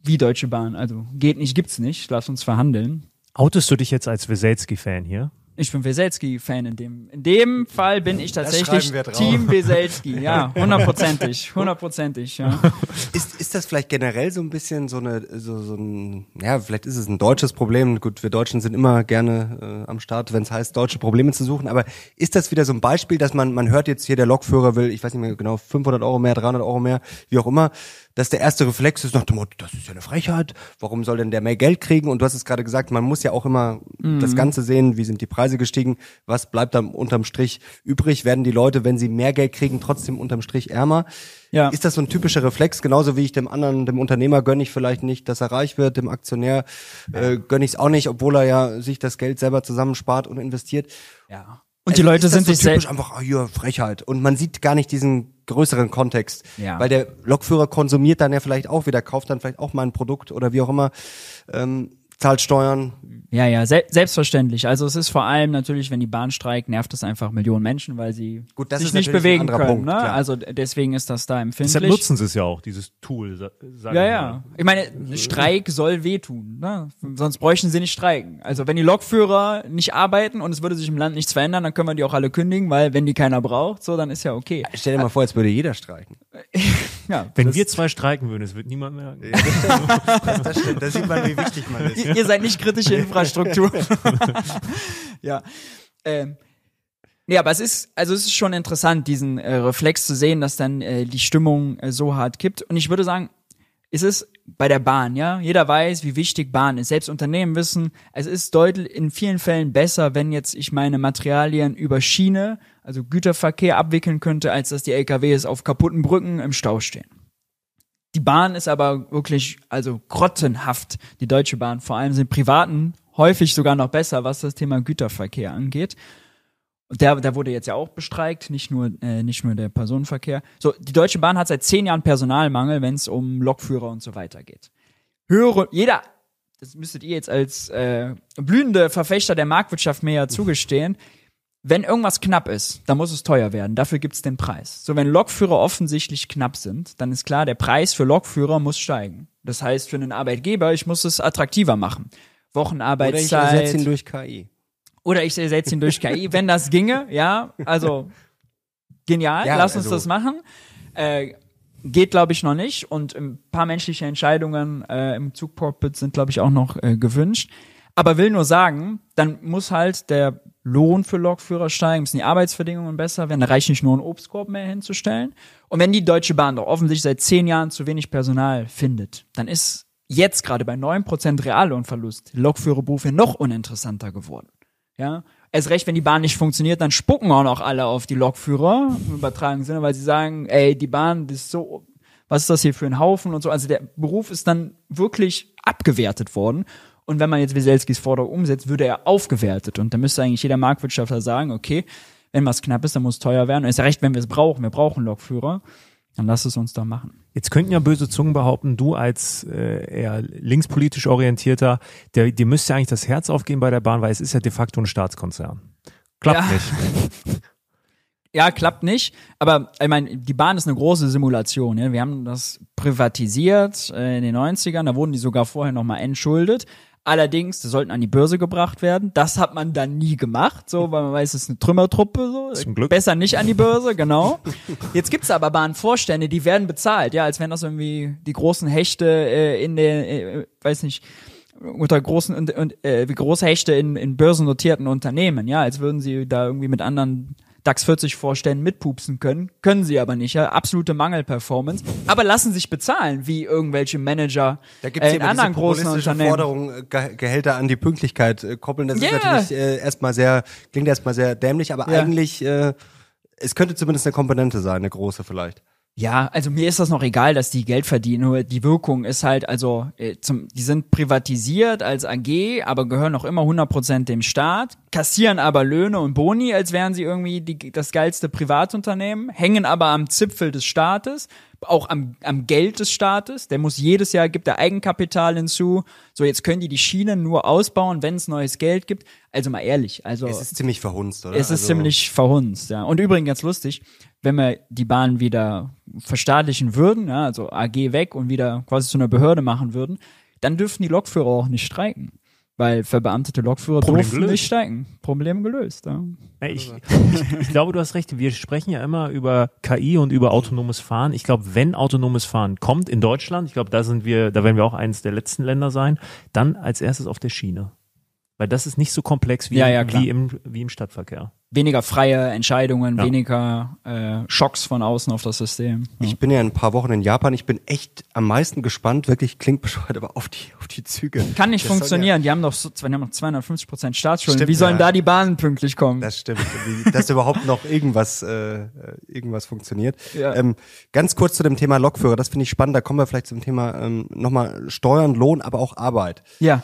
wie Deutsche Bahn, also geht nicht, gibt's nicht, lass uns verhandeln. Outest du dich jetzt als Weselski-Fan hier? Ich bin Weselski-Fan in dem. In dem Fall bin ich tatsächlich. Team Weselski. Ja, hundertprozentig, hundertprozentig. Ja. Ist, ist das vielleicht generell so ein bisschen so eine, so, so ein, ja, vielleicht ist es ein deutsches Problem. Gut, wir Deutschen sind immer gerne äh, am Start, wenn es heißt, deutsche Probleme zu suchen. Aber ist das wieder so ein Beispiel, dass man, man hört jetzt hier, der Lokführer will, ich weiß nicht mehr genau, 500 Euro mehr, 300 Euro mehr, wie auch immer, dass der erste Reflex ist nach dem Motto, das ist ja eine Frechheit. Warum soll denn der mehr Geld kriegen? Und du hast es gerade gesagt, man muss ja auch immer das Ganze sehen, wie sind die Preise gestiegen, was bleibt dann unterm Strich übrig? Werden die Leute, wenn sie mehr Geld kriegen, trotzdem unterm Strich ärmer? Ja. Ist das so ein typischer Reflex, genauso wie ich dem anderen, dem Unternehmer gönne ich vielleicht nicht, dass er reich wird, dem Aktionär äh, gönne ich es auch nicht, obwohl er ja sich das Geld selber zusammenspart und investiert. ja. Und die Also Leute sind so sich typisch selbst. einfach, ah, hier, Frechheit. Und man sieht gar nicht diesen größeren Kontext. Ja. Weil der Lokführer konsumiert dann ja vielleicht auch wieder, kauft dann vielleicht auch mal ein Produkt oder wie auch immer, ähm, zahlt Steuern. Ja, ja, se selbstverständlich. Also es ist vor allem natürlich, wenn die Bahn streikt, nervt es einfach Millionen Menschen, weil sie Gut, das sich ist nicht ein bewegen anderer können. Punkt, ne? Also deswegen ist das da empfindlich. Deshalb nutzen sie es ja auch, dieses Tool. Ja, wir ja. mal. Ich meine, Streik soll wehtun. Ne? Sonst bräuchten sie nicht streiken. Also wenn die Lokführer nicht arbeiten und es würde sich im Land nichts verändern, dann können wir die auch alle kündigen, weil wenn die keiner braucht, so dann ist ja okay. Stell dir mal vor, jetzt würde jeder streiken. Ja, Wenn das- wir zwei streiken würden, es wird niemand merken. Das stimmt, da sieht man, wie wichtig man ist. ihr, seid nicht kritische Infrastruktur. ja. Ähm, Nee, aber es ist, also es ist schon interessant, diesen äh, Reflex zu sehen, dass dann äh, die Stimmung äh, so hart kippt. Und ich würde sagen, es ist bei der Bahn, ja. Jeder weiß, wie wichtig Bahn ist. Selbst Unternehmen wissen, es ist deutlich in vielen Fällen besser, wenn jetzt ich meine Materialien über Schiene, also Güterverkehr abwickeln könnte, als dass die LKWs auf kaputten Brücken im Stau stehen. Die Bahn ist aber wirklich, also grottenhaft, die Deutsche Bahn, vor allem sind privaten häufig sogar noch besser, was das Thema Güterverkehr angeht. Und der, der wurde jetzt ja auch bestreikt, nicht nur, äh, nicht nur der Personenverkehr. So, die Deutsche Bahn hat seit zehn Jahren Personalmangel, wenn es um Lokführer und so weiter geht. Höhere, jeder, das müsstet ihr jetzt als äh, blühende Verfechter der Marktwirtschaft ja zugestehen, wenn irgendwas knapp ist, dann muss es teuer werden. Dafür gibt's den Preis. So, wenn Lokführer offensichtlich knapp sind, dann ist klar, der Preis für Lokführer muss steigen. Das heißt, für einen Arbeitgeber, ich muss es attraktiver machen. Wochenarbeitszeit. Oder ich ersetze ihn durch KI. Oder ich ersetze ihn durch KI, wenn das ginge, ja, also genial, Ja, lass uns also- das machen. Äh, geht, glaube ich, noch nicht. Und ein paar menschliche Entscheidungen äh, im Zugcockpit sind, glaube ich, auch noch äh, gewünscht. Aber will nur sagen, dann muss halt der Lohn für Lokführer steigen, müssen die Arbeitsbedingungen besser werden. Da reicht nicht nur einen Obstkorb mehr hinzustellen. Und wenn die Deutsche Bahn doch offensichtlich seit zehn Jahren zu wenig Personal findet, dann ist jetzt gerade bei 9% Reallohnverlust Lokführerberufe noch uninteressanter geworden. Ja, erst recht, wenn die Bahn nicht funktioniert, dann spucken auch noch alle auf die Lokführer im übertragenen Sinne, weil sie sagen, ey, die Bahn das ist so, was ist das hier für ein Haufen und so. Also der Beruf ist dann wirklich abgewertet worden. Und wenn man jetzt Wieselskis Forderung umsetzt, würde er aufgewertet. Und da müsste eigentlich jeder Marktwirtschaftler sagen, okay, wenn was knapp ist, dann muss es teuer werden. Und ist ja recht, wenn wir es brauchen, wir brauchen Lokführer, dann lass es uns doch machen. Jetzt könnten ja böse Zungen behaupten, du als äh, eher linkspolitisch orientierter, der, dir müsste eigentlich das Herz aufgehen bei der Bahn, weil es ist ja de facto ein Staatskonzern. Klappt Ja. nicht. Ja, klappt nicht. Aber ich meine, die Bahn ist eine große Simulation. Ja? Wir haben das privatisiert äh, in den 90ern, da wurden die sogar vorher nochmal entschuldet. Allerdings, die sollten an die Börse gebracht werden. Das hat man dann nie gemacht, so, weil man weiß, es ist eine Trümmertruppe. So. Zum Glück. Besser nicht an die Börse, genau. Jetzt gibt's aber Bahnvorstände, die werden bezahlt, ja, als wenn das irgendwie die großen Hechte äh, in der, äh, weiß nicht, unter großen und, und äh, wie große Hechte in, in börsennotierten Unternehmen, ja, als würden sie da irgendwie mit anderen DAX 40 Vorständen mitpupsen können, können sie aber nicht, ja, absolute Mangelperformance, aber lassen sich bezahlen, wie irgendwelche Manager Da gibt es äh, in anderen großen Unternehmen. Forderung, äh, Ge Gehälter an die Pünktlichkeit äh, koppeln. Das Ja. ist natürlich äh, erstmal sehr, klingt erstmal sehr dämlich, aber Ja. eigentlich, äh, es könnte zumindest eine Komponente sein, eine große vielleicht. Ja, also mir ist das noch egal, dass die Geld verdienen, nur die Wirkung ist halt, also äh, zum, die sind privatisiert als AG, aber gehören noch immer 100% dem Staat, kassieren aber Löhne und Boni, als wären sie irgendwie die, das geilste Privatunternehmen, hängen aber am Zipfel des Staates, auch am, am Geld des Staates, der muss jedes Jahr, gibt er Eigenkapital hinzu, so jetzt können die die Schienen nur ausbauen, wenn es neues Geld gibt, also mal ehrlich, also Es ist ziemlich verhunzt, oder? es ist Also, ziemlich verhunzt, ja. Und übrigens ganz lustig, wenn wir die Bahn wieder verstaatlichen würden, ja, also AG weg und wieder quasi zu einer Behörde machen würden, dann dürften die Lokführer auch nicht streiken. Weil verbeamtete Lokführer Problem durften gelöst. nicht steigen. Problem gelöst, ja. Ich, ich, ich glaube, du hast recht. Wir sprechen ja immer über KI und über autonomes Fahren. Ich glaube, wenn autonomes Fahren kommt in Deutschland, ich glaube, da sind wir, da werden wir auch eines der letzten Länder sein, dann als erstes auf der Schiene. Weil das ist nicht so komplex wie, Ja, ja, wie, im, wie im Stadtverkehr. Weniger freie Entscheidungen, Ja. weniger äh, Schocks von außen auf das System. Ja. Ich bin ja in ein paar Wochen in Japan. Ich bin echt am meisten gespannt, wirklich klingt bescheuert, aber auf die, auf die Züge. Kann nicht Das funktionieren. Die haben doch so, die haben noch 250 Prozent Staatsschulden. Stimmt, Wie sollen ja. da die Bahnen pünktlich kommen? Das stimmt. Wie- Dass überhaupt noch irgendwas, äh, äh, irgendwas funktioniert. Ja. Ähm, ganz kurz zu dem Thema Lokführer. Das finde ich spannend. Da kommen wir vielleicht zum Thema ähm, nochmal Steuern, Lohn, aber auch Arbeit. ja.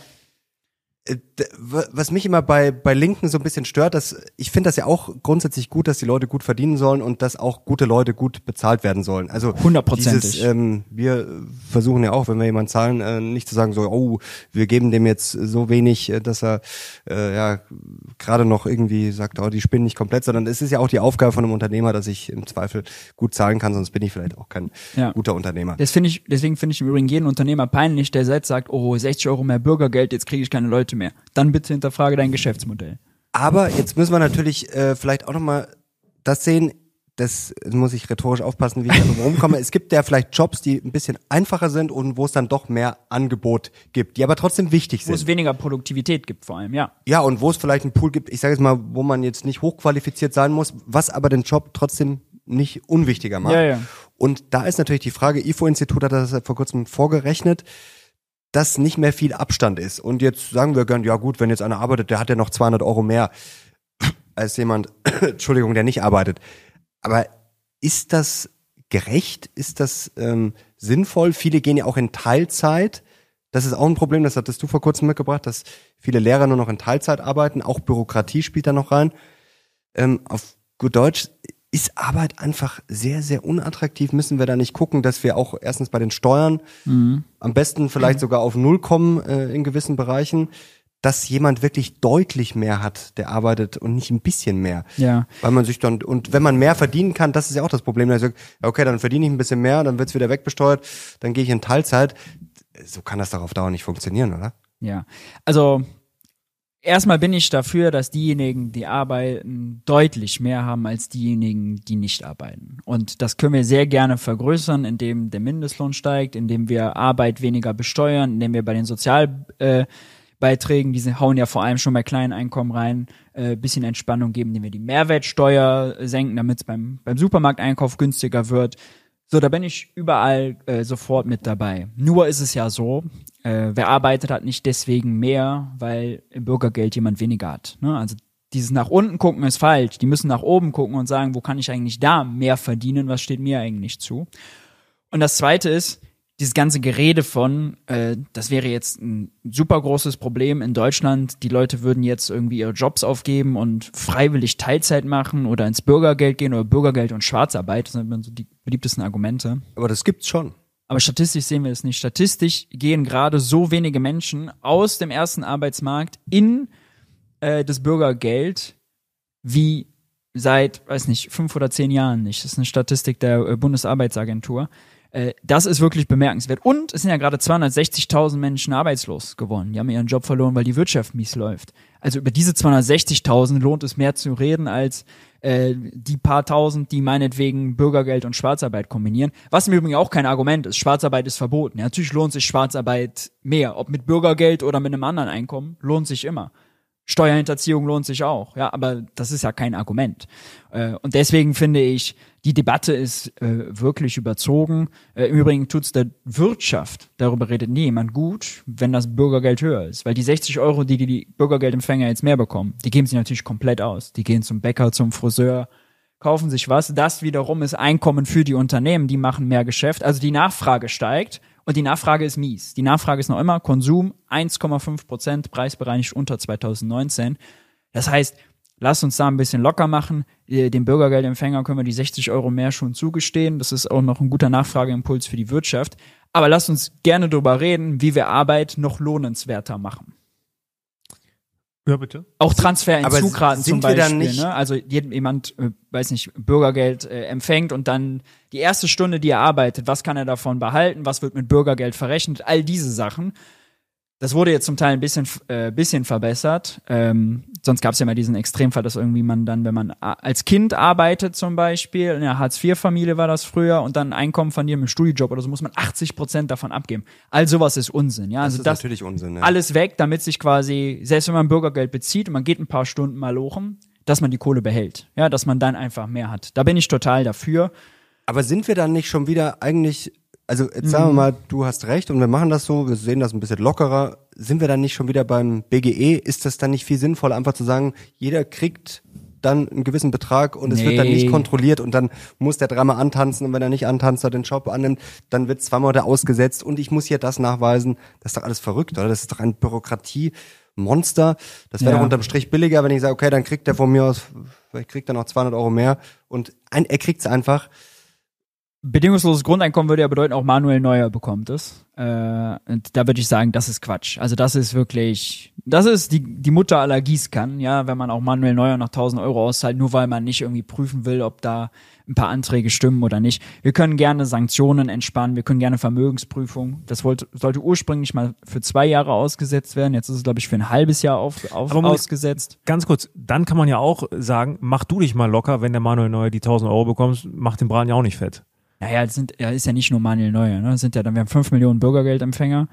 Äh, Was mich immer bei, bei Linken so ein bisschen stört, dass ich finde das ja auch grundsätzlich gut, dass die Leute gut verdienen sollen und dass auch gute Leute gut bezahlt werden sollen. Also Hundertprozentig. ähm, wir versuchen ja auch, wenn wir jemanden zahlen, äh, nicht zu sagen so, oh, wir geben dem jetzt so wenig, äh, dass er äh, ja gerade noch irgendwie sagt, oh, die spinnen nicht komplett, sondern es ist ja auch die Aufgabe von einem Unternehmer, dass ich im Zweifel gut zahlen kann, sonst bin ich vielleicht auch kein Ja. guter Unternehmer. Das finde ich, deswegen finde ich im Übrigen jeden Unternehmer peinlich, der selbst sagt, oh, 60 Euro mehr Bürgergeld, jetzt kriege ich keine Leute mehr. Dann bitte hinterfrage dein Geschäftsmodell. Aber jetzt müssen wir natürlich äh, vielleicht auch nochmal das sehen, das muss ich rhetorisch aufpassen, wie ich da rumkomme. es gibt ja vielleicht Jobs, die ein bisschen einfacher sind und wo es dann doch mehr Angebot gibt, die aber trotzdem wichtig Wo es sind. weniger Produktivität gibt vor allem, ja. Ja, und wo es vielleicht einen Pool gibt, ich sage jetzt mal, wo man jetzt nicht hochqualifiziert sein muss, was aber den Job trotzdem nicht unwichtiger macht. Ja, ja. Und da ist natürlich die Frage, IFO-Institut hat das vor kurzem vorgerechnet, dass nicht mehr viel Abstand ist. Und jetzt sagen wir gern, ja gut, wenn jetzt einer arbeitet, der hat ja noch 200 Euro mehr als jemand, Entschuldigung, der nicht arbeitet. Aber ist das gerecht? Ist das ähm, sinnvoll? Viele gehen ja auch in Teilzeit. Das ist auch ein Problem, das hattest du vor kurzem mitgebracht, dass viele Lehrer nur noch in Teilzeit arbeiten, auch Bürokratie spielt da noch rein. Ähm, auf gut Deutsch ist Arbeit einfach sehr, sehr unattraktiv. Müssen wir da nicht gucken, dass wir auch erstens bei den Steuern Mhm. am besten vielleicht sogar auf Null kommen äh, in gewissen Bereichen, dass jemand wirklich deutlich mehr hat, der arbeitet und nicht ein bisschen mehr. Ja. Weil man sich dann, und wenn man mehr verdienen kann, das ist ja auch das Problem. Ja, okay, dann verdiene ich ein bisschen mehr, dann wird's wieder wegbesteuert, dann gehe ich in Teilzeit. So kann das doch auf Dauer nicht funktionieren, oder? Ja, also erstmal bin ich dafür, dass diejenigen, die arbeiten, deutlich mehr haben als diejenigen, die nicht arbeiten. Und das können wir sehr gerne vergrößern, indem der Mindestlohn steigt, indem wir Arbeit weniger besteuern, indem wir bei den Sozialbeiträgen, äh, diese hauen ja vor allem schon bei kleinen Einkommen rein, äh, bisschen Entspannung geben, indem wir die Mehrwertsteuer senken, damit es beim, beim Supermarkteinkauf günstiger wird. So, da bin ich überall äh, sofort mit dabei. Nur ist es ja so, äh, wer arbeitet, hat nicht deswegen mehr, weil im Bürgergeld jemand weniger hat. Ne? Also dieses nach unten gucken ist falsch. Die müssen nach oben gucken und sagen, wo kann ich eigentlich da mehr verdienen, was steht mir eigentlich zu. Und das Zweite ist, dieses ganze Gerede von, äh, das wäre jetzt ein super großes Problem in Deutschland. Die Leute würden jetzt irgendwie ihre Jobs aufgeben und freiwillig Teilzeit machen oder ins Bürgergeld gehen oder Bürgergeld und Schwarzarbeit. Das sind immer so die beliebtesten Argumente. Aber das gibt's schon. Aber statistisch sehen wir es nicht. Statistisch gehen gerade so wenige Menschen aus dem ersten Arbeitsmarkt in äh, das Bürgergeld wie seit, weiß nicht, fünf oder zehn Jahren nicht. Das ist eine Statistik der äh, Bundesarbeitsagentur. Äh, das ist wirklich bemerkenswert. Und es sind ja gerade 260.000 Menschen arbeitslos geworden. Die haben ihren Job verloren, weil die Wirtschaft mies läuft. Also über diese 260.000 lohnt es mehr zu reden als äh, die paar tausend, die meinetwegen Bürgergeld und Schwarzarbeit kombinieren. Was im Übrigen auch kein Argument ist. Schwarzarbeit ist verboten. Ja, natürlich lohnt sich Schwarzarbeit mehr. Ob mit Bürgergeld oder mit einem anderen Einkommen, lohnt sich immer. Steuerhinterziehung lohnt sich auch, ja, aber das ist ja kein Argument. Äh, und deswegen finde ich, die Debatte ist äh, wirklich überzogen. Äh, Im Übrigen tut's der Wirtschaft, darüber redet nie jemand gut, wenn das Bürgergeld höher ist. Weil die 60 Euro, die die, die Bürgergeldempfänger jetzt mehr bekommen, die geben sie natürlich komplett aus. Die gehen zum Bäcker, zum Friseur, kaufen sich was. Das wiederum ist Einkommen für die Unternehmen, die machen mehr Geschäft. Also die Nachfrage steigt und die Nachfrage ist mies. Die Nachfrage ist noch immer Konsum 1,5 Prozent, preisbereinigt unter 2019. Das heißt, lass uns da ein bisschen locker machen. Äh, Dem Bürgergeldempfänger können wir die 60 Euro mehr schon zugestehen. Das ist auch noch ein guter Nachfrageimpuls für die Wirtschaft. Aber lass uns gerne darüber reden, wie wir Arbeit noch lohnenswerter machen. Ja, bitte. Auch Transfer in Aber Zugraten sind zum wir Beispiel. dann nicht- ne? Also jemand, äh, weiß nicht, Bürgergeld äh, empfängt und dann die erste Stunde, die er arbeitet, was kann er davon behalten, was wird mit Bürgergeld verrechnet, all diese Sachen. Das wurde jetzt zum Teil ein bisschen, äh, bisschen verbessert. Ähm, sonst gab es ja mal diesen Extremfall, dass irgendwie man dann, wenn man als Kind arbeitet zum Beispiel, in einer Hartz-IV-Familie war das früher und dann ein Einkommen von dir im Studiojob oder so, muss man 80 Prozent davon abgeben. All sowas ist Unsinn. Ja, Das also ist das, natürlich Unsinn. Ja. alles weg, damit sich quasi, selbst wenn man Bürgergeld bezieht und man geht ein paar Stunden mal lochen, dass man die Kohle behält. Ja, dass man dann einfach mehr hat. Da bin ich total dafür. Aber sind wir dann nicht schon wieder eigentlich, also jetzt sagen wir Mhm. mal, du hast recht und wir machen das so, wir sehen das ein bisschen lockerer. Sind wir dann nicht schon wieder beim BGE? Ist das dann nicht viel sinnvoller, einfach zu sagen, jeder kriegt dann einen gewissen Betrag und es wird dann nicht Nee. kontrolliert und dann muss der dreimal antanzen und wenn er nicht antanzt oder den Job annimmt, dann wird zweimal der ausgesetzt und ich muss hier das nachweisen. Das ist doch alles verrückt, oder? Das ist doch ein Bürokratiemonster. Das wäre Ja. doch unterm Strich billiger, wenn ich sage, okay, dann kriegt der von mir aus, vielleicht kriegt er noch 200 Euro mehr und ein, er kriegt's einfach. Bedingungsloses Grundeinkommen würde ja bedeuten, auch Manuel Neuer bekommt es. Äh, und da würde ich sagen, das ist Quatsch. Also das ist wirklich, das ist die, die Mutter aller Gießkannen, ja, wenn man auch Manuel Neuer noch 1000 Euro auszahlt, nur weil man nicht irgendwie prüfen will, ob da ein paar Anträge stimmen oder nicht. Wir können gerne Sanktionen entspannen, wir können gerne Vermögensprüfung. Das wollte, sollte ursprünglich mal für zwei Jahre ausgesetzt werden. Jetzt ist es, glaube ich, für ein halbes Jahr auf, auf, Aber ausgesetzt. Ganz kurz, dann kann man ja auch sagen, mach du dich mal locker, wenn der Manuel Neuer die 1000 Euro bekommst, mach den Braten ja auch nicht fett. Naja, das sind, ja, ist ja nicht nur Manuel Neuer, ne? Das sind ja dann, wir haben fünf Millionen Bürgergeldempfänger.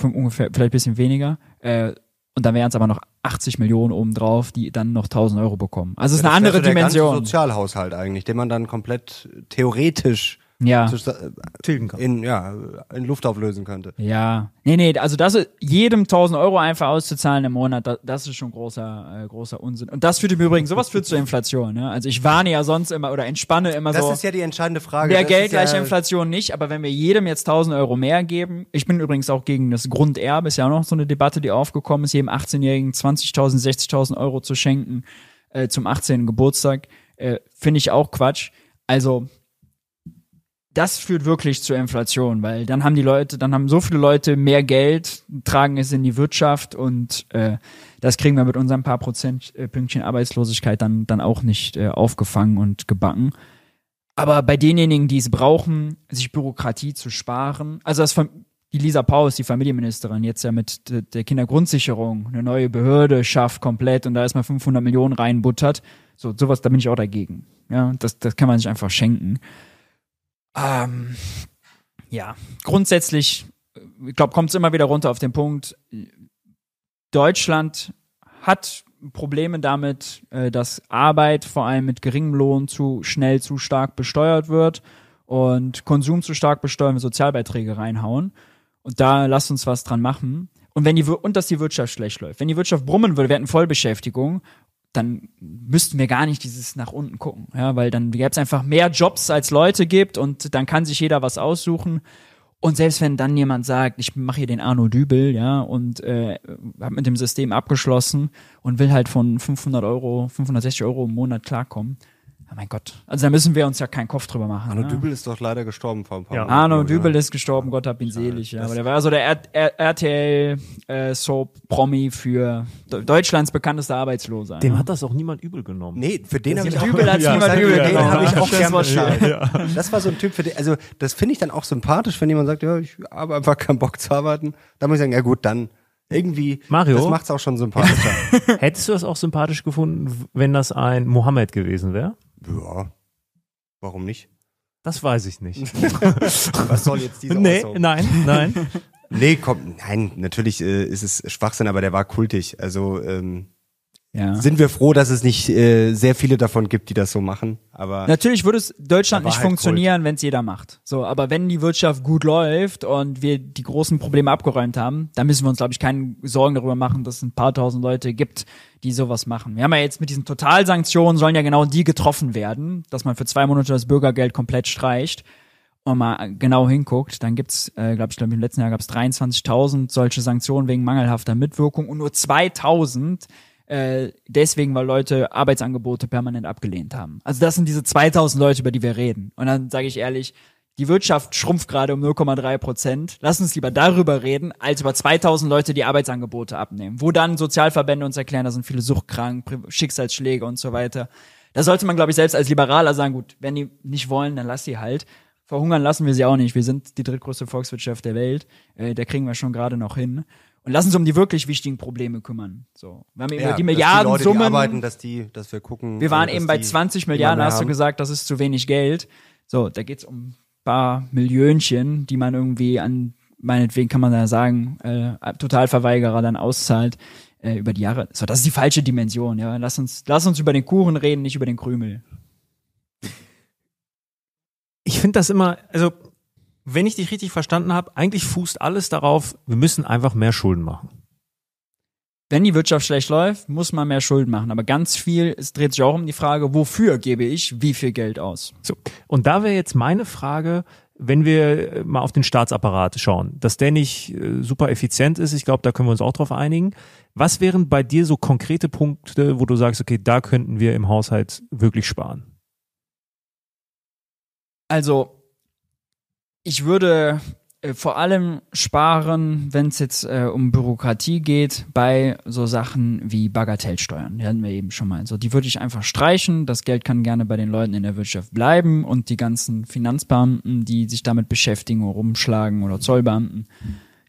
Fünf, ungefähr, vielleicht ein bisschen weniger. Äh, und dann wären es aber noch 80 Millionen obendrauf, die dann noch 1000 Euro bekommen. Also es ist eine andere so der ganze Dimension. Sozialhaushalt eigentlich, den man dann komplett theoretisch Ja. sta- Tilgen kann. in, ja, in Luft auflösen könnte. Ja. Nee, nee, also das ist, jedem 1000 Euro einfach auszuzahlen im Monat, das, das ist schon großer, äh, großer Unsinn. Und das führt im Übrigen, sowas führt zur Inflation, ne? Also ich warne ja sonst immer oder entspanne immer Das so. ist ja die entscheidende Frage. Der Das Geld ist ja, gleich Inflation nicht, aber wenn wir jedem jetzt 1000 Euro mehr geben, ich bin übrigens auch gegen das Grunderbe, ist ja auch noch so eine Debatte, die aufgekommen ist, jedem 18-Jährigen 20.000, 60.000 Euro zu schenken äh, zum 18. Geburtstag, äh, finde ich auch Quatsch. Also das führt wirklich zur Inflation, weil dann haben die Leute, dann haben so viele Leute mehr Geld, tragen es in die Wirtschaft und äh, das kriegen wir mit unseren paar Prozent äh, Pünktchen Arbeitslosigkeit dann dann auch nicht äh, aufgefangen und gebacken. Aber bei denjenigen, die es brauchen, sich Bürokratie zu sparen, also das Fam- die Lisa Paus, die Familienministerin, jetzt ja mit de- der Kindergrundsicherung eine neue Behörde schafft komplett und da erstmal 500 Millionen reinbuttert, so sowas, da bin ich auch dagegen. Ja, das, das kann man sich einfach schenken. Ähm, ja, grundsätzlich, äh, ich glaube, kommt es immer wieder runter auf den Punkt, Deutschland hat Probleme damit, äh, dass Arbeit vor allem mit geringem Lohn zu schnell zu stark besteuert wird und Konsum zu stark besteuern, Sozialbeiträge reinhauen. Und da lasst uns was dran machen. Und wenn die und dass die Wirtschaft schlecht läuft. Wenn die Wirtschaft brummen würde, wir hätten Vollbeschäftigung, dann müssten wir gar nicht dieses nach unten gucken, ja, weil dann gäbe es einfach mehr Jobs als Leute gibt und dann kann sich jeder was aussuchen. Und selbst wenn dann jemand sagt, ich mache hier den Arno Dübel, ja, und äh, habe mit dem System abgeschlossen und will halt von 500 Euro, 560 Euro im Monat klarkommen, ja, mein Gott. Also da müssen wir uns ja keinen Kopf drüber machen. Arno ne? Dübel ist doch leider gestorben vor ein paar Ja. Monaten. Arno Dübel ne? ist gestorben, Gott hab ihn selig. Ja. Aber der war so der R R RTL äh, Soap Promi für De Deutschlands bekanntester Arbeitsloser. Dem ja. hat das auch niemand übel genommen. Nee, für den habe ich auch Dübel hat's Ja, niemand übel genommen. habe ich auch Das gern war bezahlt. Das war so ein Typ für den, also das finde ich dann auch sympathisch, wenn jemand sagt, ja, ich habe einfach keinen Bock zu arbeiten. Da muss ich sagen, ja gut, dann irgendwie, Mario? das macht's auch schon sympathischer. Hättest du das auch sympathisch gefunden, wenn das ein Mohammed gewesen wäre? ja, warum nicht? Das weiß ich nicht. Was soll jetzt diese nee, Äußerung? nein, nein. Nee, komm, nein, natürlich äh, ist es Schwachsinn, aber der war kultig. Also ähm, ja. sind wir froh, dass es nicht äh, sehr viele davon gibt, die das so machen. Aber Natürlich würde es Deutschland nicht halt funktionieren, wenn es jeder macht. So, aber wenn die Wirtschaft gut läuft und wir die großen Probleme abgeräumt haben, dann müssen wir uns, glaube ich, keine Sorgen darüber machen, dass es ein paar tausend Leute gibt, die sowas machen. Wir haben ja jetzt mit diesen Totalsanktionen sollen ja genau die getroffen werden, dass man für zwei Monate das Bürgergeld komplett streicht und mal genau hinguckt, dann gibt's, äh, glaube ich, glaub, im letzten Jahr gab's 23.000 solche Sanktionen wegen mangelhafter Mitwirkung und nur 2.000 äh, deswegen, weil Leute Arbeitsangebote permanent abgelehnt haben. Also das sind diese 2000 Leute, über die wir reden. Und dann sage ich ehrlich, die Wirtschaft schrumpft gerade um 0,3 Prozent. Lass uns lieber darüber reden, als über 2000 Leute, die Arbeitsangebote abnehmen. Wo dann Sozialverbände uns erklären, da sind viele suchtkrank, Schicksalsschläge und so weiter. Da sollte man, glaube ich, selbst als Liberaler sagen, gut, wenn die nicht wollen, dann lass sie halt. Verhungern lassen wir sie auch nicht. Wir sind die drittgrößte Volkswirtschaft der Welt. Äh, da kriegen wir schon gerade noch hin. Und lass uns um die wirklich wichtigen Probleme kümmern. So, wir haben ja, über die dass die. Leute, die arbeiten, dass die, dass wir gucken. Wir waren äh, eben bei die 20 immer Milliarden, hast du gesagt, das ist zu wenig Geld. So, da geht's um ein paar Millionchen, die man irgendwie an, meinetwegen kann man da sagen, äh, Totalverweigerer dann auszahlt äh, über die Jahre. So, das ist die falsche Dimension, ja. Lass uns, lass uns über den Kuchen reden, nicht über den Krümel. Ich finde das immer, also wenn ich dich richtig verstanden habe, eigentlich fußt alles darauf, wir müssen einfach mehr Schulden machen. Wenn die Wirtschaft schlecht läuft, muss man mehr Schulden machen. Aber ganz viel, es dreht sich auch um die Frage, wofür gebe ich wie viel Geld aus? So. Und da wäre jetzt meine Frage, wenn wir äh, mal auf den Staatsapparat schauen, dass der nicht äh, super effizient ist, ich glaube, da können wir uns auch drauf einigen. Was wären bei dir so konkrete Punkte, wo du sagst, okay, da könnten wir im Haushalt wirklich sparen? Also, ich würde äh, vor allem sparen, wenn es jetzt äh, um Bürokratie geht, bei so Sachen wie Bagatellsteuern. Die hatten wir eben schon mal. So, die würde ich einfach streichen. Das Geld kann gerne bei den Leuten in der Wirtschaft bleiben und die ganzen Finanzbeamten, die sich damit beschäftigen oder rumschlagen oder Zollbeamten,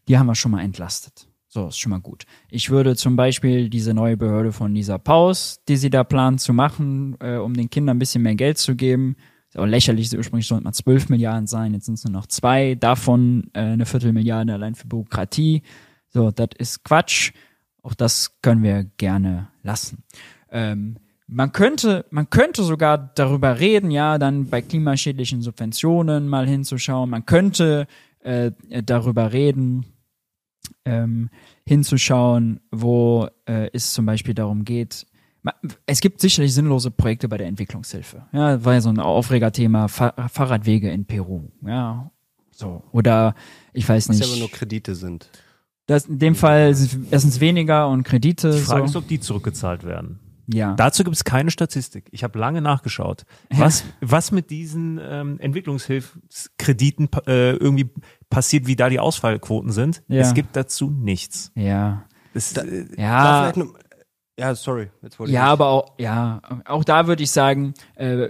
die haben wir schon mal entlastet. So, ist schon mal gut. Ich würde zum Beispiel diese neue Behörde von Lisa Paus, die sie da plant zu machen, äh, um den Kindern ein bisschen mehr Geld zu geben, ist auch lächerlich, ursprünglich sollten mal 12 Milliarden sein, jetzt sind es nur noch zwei, davon äh, eine Viertelmilliarde allein für Bürokratie. So, das ist Quatsch. Auch das können wir gerne lassen. Ähm, man könnte, man könnte sogar darüber reden, ja, dann bei klimaschädlichen Subventionen mal hinzuschauen. Man könnte äh, darüber reden, ähm, hinzuschauen, wo äh, es zum Beispiel darum geht, es gibt sicherlich sinnlose Projekte bei der Entwicklungshilfe. Ja, war ja so ein Aufregerthema, Fahr Fahrradwege in Peru. Ja, so. Oder ich weiß Was nicht. ja aber nur Kredite sind. Das, in dem Fall ist es erstens weniger und Kredite. Die Frage ist, so. ob die zurückgezahlt werden. Ja. Dazu gibt es keine Statistik. Ich habe lange nachgeschaut, was, was mit diesen ähm, Entwicklungshilfskrediten äh, irgendwie passiert, wie da die Ausfallquoten sind. Ja. Es gibt dazu nichts. ja. Es, äh, Da Ja. vielleicht noch, ja, sorry. Jetzt wollte ich Ja, nicht- aber auch, ja, auch da würde ich sagen, äh,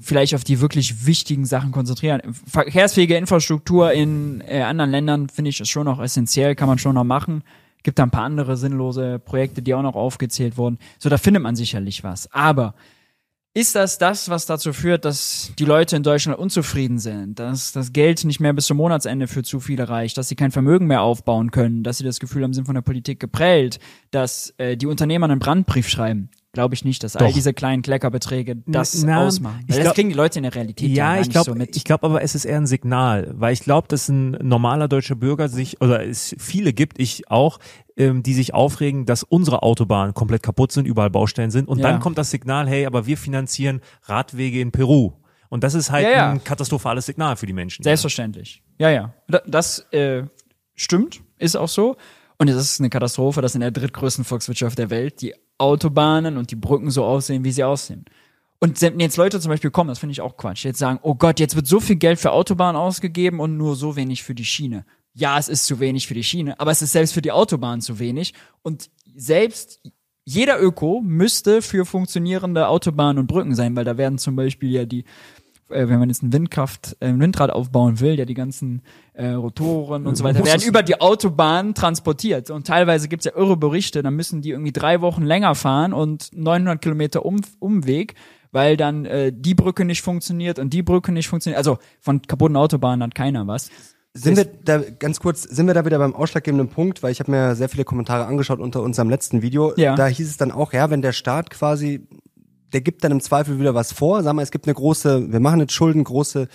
vielleicht auf die wirklich wichtigen Sachen konzentrieren. Verkehrsfähige Infrastruktur in äh, anderen Ländern finde ich ist schon noch essentiell, kann man schon noch machen. Gibt da ein paar andere sinnlose Projekte, die auch noch aufgezählt wurden. So, da findet man sicherlich was. Aber ist das das, was dazu führt, dass die Leute in Deutschland unzufrieden sind, dass das Geld nicht mehr bis zum Monatsende für zu viele reicht, dass sie kein Vermögen mehr aufbauen können, dass sie das Gefühl haben, sind von der Politik geprellt, dass äh, die Unternehmer einen Brandbrief schreiben? Glaube ich nicht, dass all Doch. diese kleinen Kleckerbeträge das Na, ausmachen. Weil das glaub- kriegen die Leute in der Realität ja, Ja, ich nicht glaube, so mit. ich glaube aber, es ist eher ein Signal, weil ich glaube, dass ein normaler deutscher Bürger sich oder es viele gibt, ich auch, ähm, die sich aufregen, dass unsere Autobahnen komplett kaputt sind, überall Baustellen sind und Ja. dann kommt das Signal, hey, aber wir finanzieren Radwege in Peru und das ist halt Ja, ein katastrophales Signal für die Menschen. Selbstverständlich. Ja, ja. Da- Das äh, stimmt, ist auch so. Und es ist eine Katastrophe, dass in der drittgrößten Volkswirtschaft der Welt die Autobahnen und die Brücken so aussehen, wie sie aussehen. Und jetzt Leute zum Beispiel kommen, das finde ich auch Quatsch, jetzt sagen, oh Gott, jetzt wird so viel Geld für Autobahnen ausgegeben und nur so wenig für die Schiene. Ja, es ist zu wenig für die Schiene, aber es ist selbst für die Autobahn zu wenig. Und selbst jeder Öko müsste für funktionierende Autobahnen und Brücken sein, weil da werden zum Beispiel ja die äh, wenn man jetzt ein Windkraft, äh, ein Windrad aufbauen will, ja die ganzen äh, Rotoren und so weiter werden über die Autobahn transportiert. Und teilweise gibt's ja irre Berichte, dann müssen die irgendwie drei Wochen länger fahren und 900 Kilometer um, Umweg, weil dann äh, die Brücke nicht funktioniert und die Brücke nicht funktioniert. Also von kaputten Autobahnen hat keiner was. Sind wir da ganz kurz, sind wir da wieder beim ausschlaggebenden Punkt, weil ich habe mir sehr viele Kommentare angeschaut unter unserem letzten Video. Ja. Da hieß es dann auch, ja, wenn der Staat quasi, der gibt dann im Zweifel wieder was vor. Sag mal, es gibt eine große, wir machen jetzt Schulden, große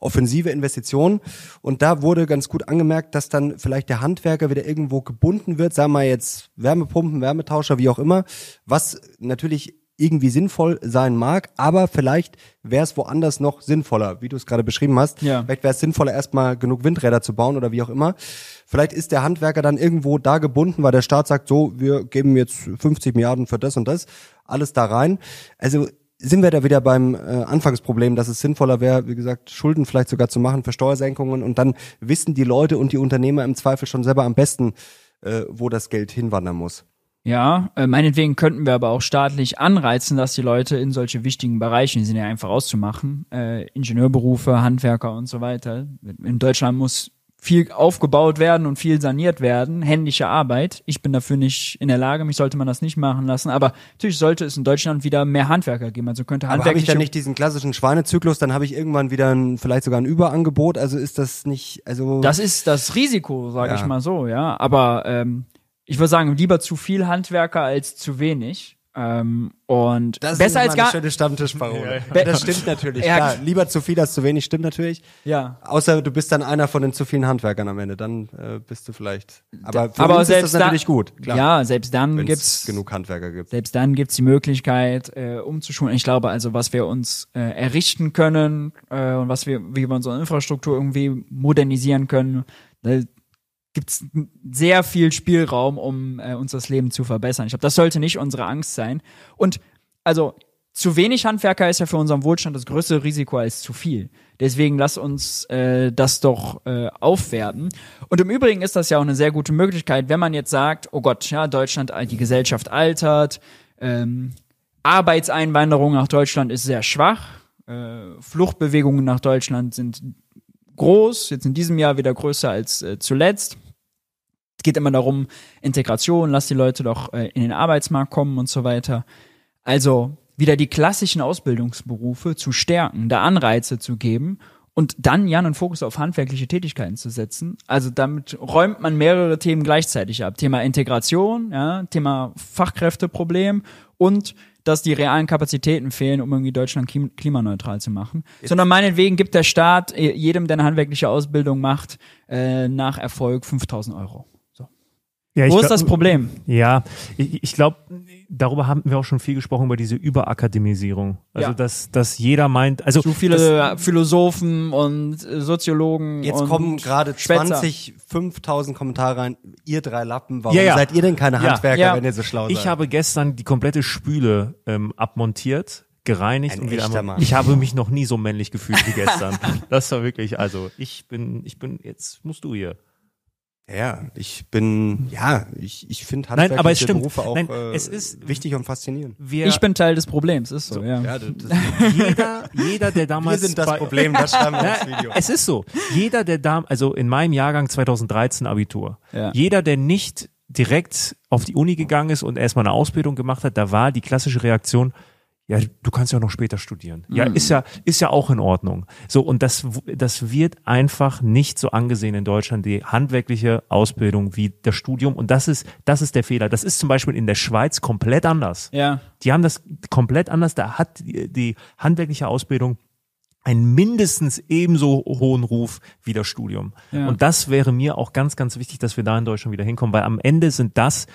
offensive Investitionen. Und da wurde ganz gut angemerkt, dass dann vielleicht der Handwerker wieder irgendwo gebunden wird, sagen wir jetzt Wärmepumpen, Wärmetauscher, wie auch immer, was natürlich irgendwie sinnvoll sein mag, aber vielleicht wäre es woanders noch sinnvoller, wie du es gerade beschrieben hast. Ja. Vielleicht wäre es sinnvoller, erstmal genug Windräder zu bauen oder wie auch immer. Vielleicht ist der Handwerker dann irgendwo da gebunden, weil der Staat sagt, so, wir geben jetzt 50 Milliarden für das und das, alles da rein. Also sind wir da wieder beim äh, Anfangsproblem, dass es sinnvoller wäre, wie gesagt, Schulden vielleicht sogar zu machen für Steuersenkungen und dann wissen die Leute und die Unternehmer im Zweifel schon selber am besten, äh, wo das Geld hinwandern muss. Ja, äh, meinetwegen könnten wir aber auch staatlich anreizen, dass die Leute in solche wichtigen Bereiche, die sind ja einfach auszumachen, äh, Ingenieurberufe, Handwerker und so weiter. In Deutschland muss viel aufgebaut werden und viel saniert werden, händische Arbeit. Ich bin dafür nicht in der Lage, mich sollte man das nicht machen lassen. Aber natürlich sollte es in Deutschland wieder mehr Handwerker geben. Also könnte Aber habe ich dann nicht diesen klassischen Schweinezyklus, dann habe ich irgendwann wieder ein, vielleicht sogar ein Überangebot. Also ist das nicht, also Das ist das Risiko, sage Ja. ich mal so, ja. Aber ähm, ich würde sagen, lieber zu viel Handwerker als zu wenig. Ähm, und das besser ist als gar eine schöne Stammtischparole. Ja. Das stimmt natürlich. Ja. Klar, lieber zu viel als zu wenig, stimmt natürlich. ja. Außer du bist dann einer von den zu vielen Handwerkern am Ende, dann äh, bist du vielleicht. Aber für aber uns selbst ist das natürlich da, gut, klar. Ja, selbst dann wenn gibt's es genug Handwerker gibt. selbst dann gibt's die Möglichkeit äh, umzuschulen. Ich glaube also, was wir uns äh, errichten können äh, und was wir wie wir unsere Infrastruktur irgendwie modernisieren können, da gibt's sehr viel Spielraum, um äh, uns das Leben zu verbessern. Ich glaube, das sollte nicht unsere Angst sein. Und also zu wenig Handwerker ist ja für unseren Wohlstand das größere Risiko als zu viel. Deswegen lass uns äh, das doch äh, aufwerten. Und im Übrigen ist das ja auch eine sehr gute Möglichkeit, wenn man jetzt sagt, oh Gott, ja, Deutschland, die Gesellschaft altert, ähm, Arbeitseinwanderung nach Deutschland ist sehr schwach, äh, Fluchtbewegungen nach Deutschland sind groß, jetzt in diesem Jahr wieder größer als äh, zuletzt. Geht immer darum, Integration, lass die Leute doch äh, in den Arbeitsmarkt kommen und so weiter. Also wieder die klassischen Ausbildungsberufe zu stärken, da Anreize zu geben und dann ja einen Fokus auf handwerkliche Tätigkeiten zu setzen. Also damit räumt man mehrere Themen gleichzeitig ab. Thema Integration, ja, Thema Fachkräfteproblem und dass die realen Kapazitäten fehlen, um irgendwie Deutschland klim klimaneutral zu machen. Sondern meinetwegen gibt der Staat äh, jedem, der eine handwerkliche Ausbildung macht, äh, nach Erfolg 5000 Euro. Ja, Wo ich ist das Problem? Ja, ich, ich glaube, darüber haben wir auch schon viel gesprochen, über diese Überakademisierung. Also, Ja. dass, dass jeder meint, also Zu viele Philosophen und äh, Soziologen Jetzt und kommen gerade Schwätzer. 20, 5000 Kommentare rein. Ihr drei Lappen, warum Ja, ja. seid ihr denn keine. Handwerker, Ja. wenn ihr so schlau ich seid? habe gestern die komplette Spüle ähm, abmontiert, gereinigt Ein und wieder einmal. Ich habe mich noch nie so männlich gefühlt wie gestern. das war wirklich, also ich bin, ich bin, jetzt musst du hier. Ja, ich bin, ja, ich, ich finde Nein, aber es handwerkliche stimmt. Berufe auch Nein, äh, es ist- wichtig und faszinierend. Wir, Ich bin Teil des Problems, ist so, ja. Ja, das, das, jeder, jeder, der wir damals sind das Problem, das schreiben wir ins Video. es ist so. Jeder, der da, also in meinem Jahrgang 2013 Abitur, Ja. jeder, der nicht direkt auf die Uni gegangen ist und erstmal eine Ausbildung gemacht hat, da war die klassische Reaktion, ja, du kannst ja noch später studieren. Ja, ist ja, ist ja auch in Ordnung. So, und das, das wird einfach nicht so angesehen in Deutschland, die handwerkliche Ausbildung wie das Studium. Und das ist, das ist der Fehler. Das ist zum Beispiel in der Schweiz komplett anders. Ja. Die haben das komplett anders. Da hat die, die handwerkliche Ausbildung einen mindestens ebenso hohen Ruf wie das Studium. Ja. Und das wäre mir auch ganz, ganz wichtig, dass wir da in Deutschland wieder hinkommen, weil am Ende sind das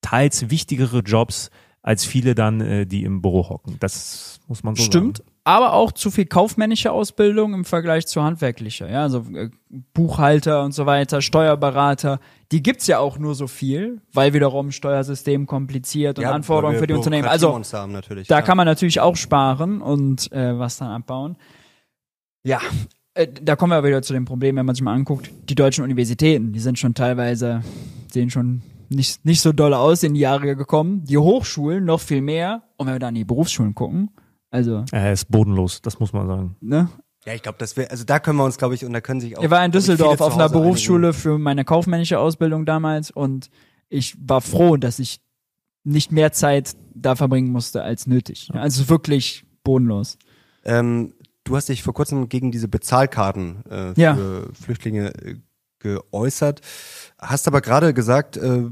teils wichtigere Jobs als viele dann, äh, die im Büro hocken. Das muss man so Stimmt. sagen. Aber auch zu viel kaufmännische Ausbildung im Vergleich zu handwerklicher. Ja, also äh, Buchhalter und so weiter, Steuerberater, die gibt's ja auch nur so viel, weil wiederum Steuersystem kompliziert und Ja, Anforderungen für die Unternehmen. Also Bürokratiemonster haben natürlich. da klar. kann man natürlich auch sparen und äh, was dann abbauen. Ja, äh, da kommen wir aber wieder zu dem Problem, wenn man sich mal anguckt, die deutschen Universitäten, die sind schon teilweise, sehen schon nicht, nicht so doll aus in die Jahre gekommen. Die Hochschulen noch viel mehr. Und wenn wir dann in die Berufsschulen gucken, also, Er ist bodenlos, das muss man sagen. ne? Ja, ich glaube, das wäre, also da können wir uns, glaube ich, und da können sich auch. Ich war in Düsseldorf auf einer Hause einigen. Berufsschule für meine kaufmännische Ausbildung damals und ich war froh, dass ich nicht mehr Zeit da verbringen musste als nötig. Also wirklich bodenlos. Ähm, du hast dich vor kurzem gegen diese Bezahlkarten äh, für Ja. Flüchtlinge äh, geäußert, hast aber gerade gesagt, äh,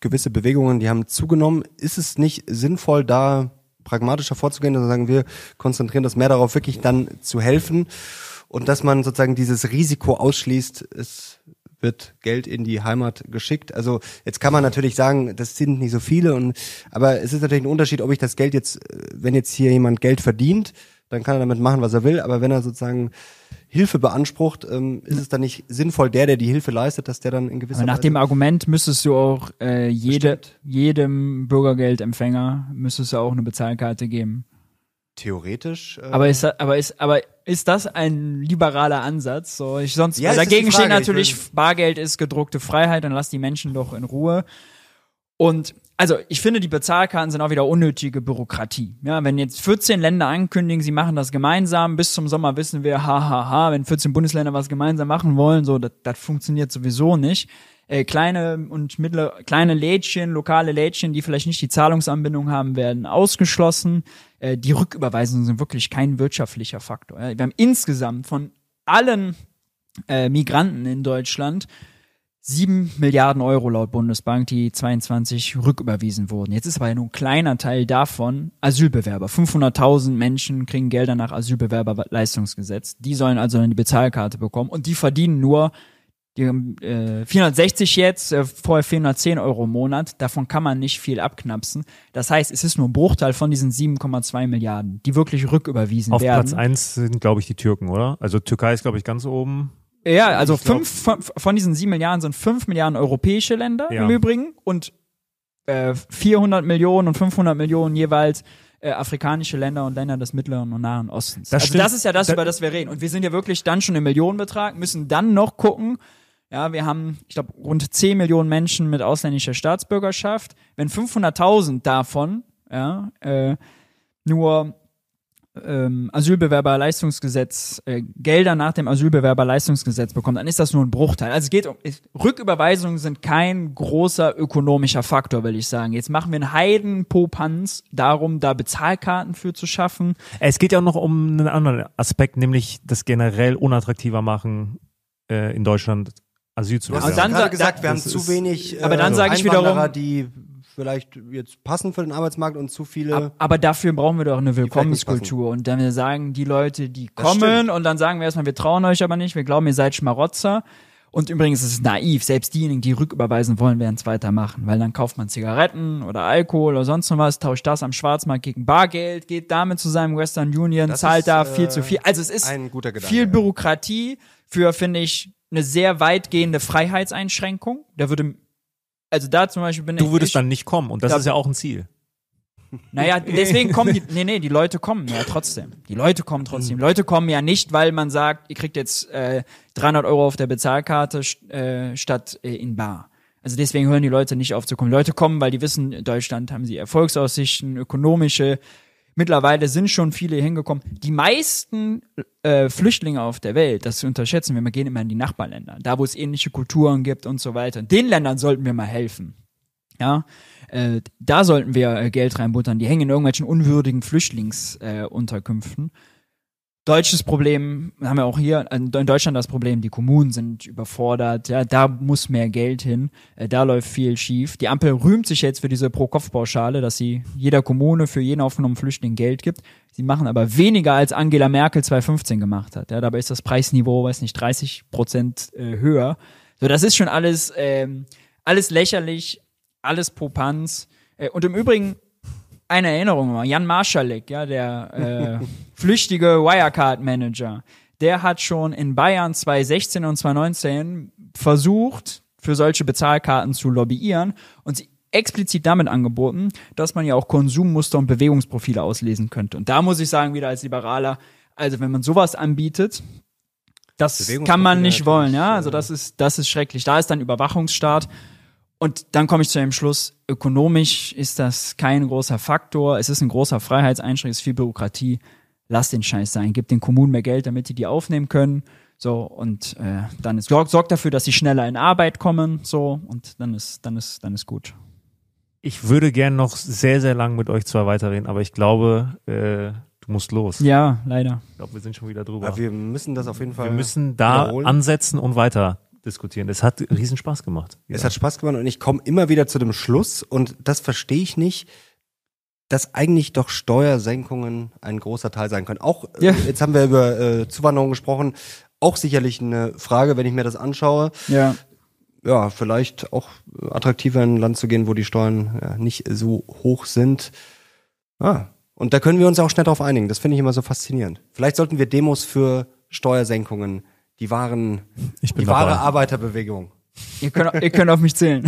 gewisse Bewegungen, die haben zugenommen. Ist es nicht sinnvoll, da pragmatischer vorzugehen, wir sagen, wir konzentrieren das mehr darauf, wirklich dann zu helfen und dass man sozusagen dieses Risiko ausschließt, es wird Geld in die Heimat geschickt. Also jetzt kann man natürlich sagen, das sind nicht so viele und aber es ist natürlich ein Unterschied, ob ich das Geld jetzt, äh, wenn jetzt hier jemand Geld verdient, dann kann er damit machen, was er will. Aber wenn er sozusagen Hilfe beansprucht, ähm, ist es dann nicht sinnvoll, der, der die Hilfe leistet, dass der dann in gewisser Aber nach Weise dem Argument müsstest du auch äh, jede, jedem Bürgergeldempfänger müsstest du auch eine Bezahlkarte geben. theoretisch. Äh, Aber ist, das- aber ist, aber ist das ein liberaler Ansatz? So, ich sonst Ja, dagegen steht natürlich Bargeld ist gedruckte Freiheit, dann lass die Menschen doch in Ruhe. Und also ich finde, die Bezahlkarten sind auch wieder unnötige Bürokratie. Ja, wenn jetzt 14 Länder ankündigen, sie machen das gemeinsam, bis zum Sommer wissen wir, hahaha, wenn 14 Bundesländer was gemeinsam machen wollen, so, das, das funktioniert sowieso nicht. Äh, kleine und mittlere, kleine Lädchen, lokale Lädchen, die vielleicht nicht die Zahlungsanbindung haben, werden ausgeschlossen. Äh, die Rücküberweisungen sind wirklich kein wirtschaftlicher Faktor. Ja. Wir haben insgesamt von allen äh, Migranten in Deutschland 7 Milliarden Euro laut Bundesbank, die 22 rücküberwiesen wurden. Jetzt ist aber nur ein kleiner Teil davon Asylbewerber. 500.000 Menschen kriegen Gelder nach Asylbewerberleistungsgesetz. Die sollen also dann die Bezahlkarte bekommen und die verdienen nur die äh, 460 jetzt, äh, vorher 410 Euro im Monat. Davon kann man nicht viel abknapsen. Das heißt, es ist nur ein Bruchteil von diesen 7,2 Milliarden, die wirklich rücküberwiesen Auf werden. Platz eins sind, glaube ich, die Türken, oder? Also Türkei ist, glaube ich, ganz oben. Ja, also Ich glaub- fünf von, von diesen sieben Milliarden sind fünf Milliarden europäische Länder Ja. im Übrigen und äh, 400 Millionen und 500 Millionen jeweils äh, afrikanische Länder und Länder des Mittleren und Nahen Ostens. Das also stimmt. das ist ja das, Da- über das wir reden. Und wir sind ja wirklich dann schon im Millionenbetrag, müssen dann noch gucken. Ja, wir haben, ich glaube, rund 10 Millionen Menschen mit ausländischer Staatsbürgerschaft. Wenn 500.000 davon, ja, äh, nur ähm, Asylbewerberleistungsgesetz, äh, Gelder nach dem Asylbewerberleistungsgesetz bekommt, dann ist das nur ein Bruchteil. Also es geht um, es, Rücküberweisungen sind kein großer ökonomischer Faktor, will ich sagen. Jetzt machen wir einen Heidenpopanz darum, da Bezahlkarten für zu schaffen. Es geht ja auch noch um einen anderen Aspekt, nämlich das generell unattraktiver machen, äh, in Deutschland Asyl zu Und ja dann gerade sa- gesagt, wir haben zu wenig äh, aber dann sag ich Einwanderer, wiederum- die vielleicht jetzt passend für den Arbeitsmarkt und zu viele. Aber dafür brauchen wir doch eine Willkommenskultur. Und dann wir sagen, die Leute, die kommen und dann sagen wir erstmal, wir trauen euch aber nicht, wir glauben, ihr seid Schmarotzer. Und übrigens ist es naiv, selbst diejenigen, die rücküberweisen wollen, werden es weitermachen, weil dann kauft man Zigaretten oder Alkohol oder sonst was, tauscht das am Schwarzmarkt gegen Bargeld, geht damit zu seinem Western Union, Das zahlt ist, da äh, viel zu viel. Also es ist Gedanke, viel. Bürokratie für, finde ich, eine sehr weitgehende Freiheitseinschränkung. Da würde, also da zum Beispiel bin ich. Du würdest ich, dann nicht kommen und das Da- ist ja auch ein Ziel. naja, deswegen kommen die, nee, nee, die Leute kommen ja trotzdem. Die Leute kommen trotzdem. Die Leute kommen ja nicht, weil man sagt, ihr kriegt jetzt äh, 300 Euro auf der Bezahlkarte äh, statt äh, in Bar. Also deswegen hören die Leute nicht auf zu kommen. Leute kommen, weil die wissen, in Deutschland haben sie Erfolgsaussichten, ökonomische. Mittlerweile sind schon viele hingekommen. Die meisten äh, Flüchtlinge auf der Welt, das unterschätzen wir, wir gehen immer in die Nachbarländer, da wo es ähnliche Kulturen gibt und so weiter. Den Ländern sollten wir mal helfen. Ja, äh, da sollten wir äh, Geld reinbuttern. Die hängen in irgendwelchen unwürdigen Flüchtlingsunterkünften. Äh. Deutsches Problem, haben wir auch hier in Deutschland das Problem, die Kommunen sind überfordert, ja, da muss mehr Geld hin, äh, da läuft viel schief. Die Ampel rühmt sich jetzt für diese Pro-Kopf-Pauschale, dass sie jeder Kommune für jeden aufgenommenen Flüchtling Geld gibt. Sie machen aber weniger als Angela Merkel 2015 gemacht hat. Ja, dabei ist das Preisniveau, weiß nicht, 30 Prozent äh, höher. So, das ist schon alles, ähm, alles lächerlich, alles Popanz. Äh, und im Übrigen, eine Erinnerung mal, Jan Marschalek, ja, der äh, flüchtige Wirecard-Manager, der hat schon in Bayern 2016 und 2019 versucht, für solche Bezahlkarten zu lobbyieren und sie explizit damit angeboten, dass man ja auch Konsummuster und Bewegungsprofile auslesen könnte. Und da muss ich sagen, wieder als Liberaler, also wenn man sowas anbietet, das kann man nicht wollen, ja. Also das ist, das ist schrecklich. Da ist dann Überwachungsstaat. Und dann komme ich zu dem Schluss, ökonomisch ist das kein großer Faktor. Es ist ein großer Freiheitseinschränkung, es ist viel Bürokratie. Lass den Scheiß sein. Gib den Kommunen mehr Geld, damit die die aufnehmen können. So, und äh, dann ist, sorg, sorg dafür, dass sie schneller in Arbeit kommen. So, und dann ist, dann ist, dann ist gut. Ich würde gern noch sehr, sehr lang mit euch zwei weiterreden, aber ich glaube, äh, du musst los. Ja, leider. Ich glaube, wir sind schon wieder drüber. Ja, wir müssen das auf jeden Fall. wir müssen da wiederholen. ansetzen und weiter diskutieren. Es hat riesen Spaß gemacht. Es hat Spaß gemacht und ich komme immer wieder zu dem Schluss und das verstehe ich nicht, dass eigentlich doch Steuersenkungen ein großer Teil sein können. Auch äh, Ja. jetzt haben wir über äh, Zuwanderung gesprochen, auch sicherlich eine Frage, wenn ich mir das anschaue. Ja. Ja, vielleicht auch äh, attraktiver in ein Land zu gehen, wo die Steuern ja, nicht so hoch sind. Ah, und da können wir uns auch schnell drauf einigen. Das finde ich immer so faszinierend. Vielleicht sollten wir Demos für Steuersenkungen, die wahren, Ich bin die wahre dabei. Arbeiterbewegung. Ihr könnt, ihr könnt auf mich zählen.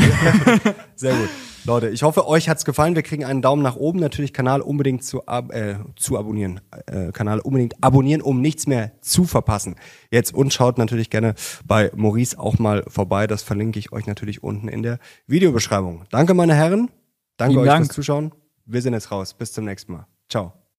Sehr gut. Leute, ich hoffe, euch hat's gefallen. Wir kriegen einen Daumen nach oben. Natürlich Kanal unbedingt zu, ab, äh, zu abonnieren. Äh, Kanal unbedingt abonnieren, um nichts mehr zu verpassen. Jetzt und schaut natürlich gerne bei Maurice auch mal vorbei. Das verlinke ich euch natürlich unten in der Videobeschreibung. Danke, meine Herren. Danke Vielen euch Dank. fürs Zuschauen. Wir sind jetzt raus. Bis zum nächsten Mal. Ciao.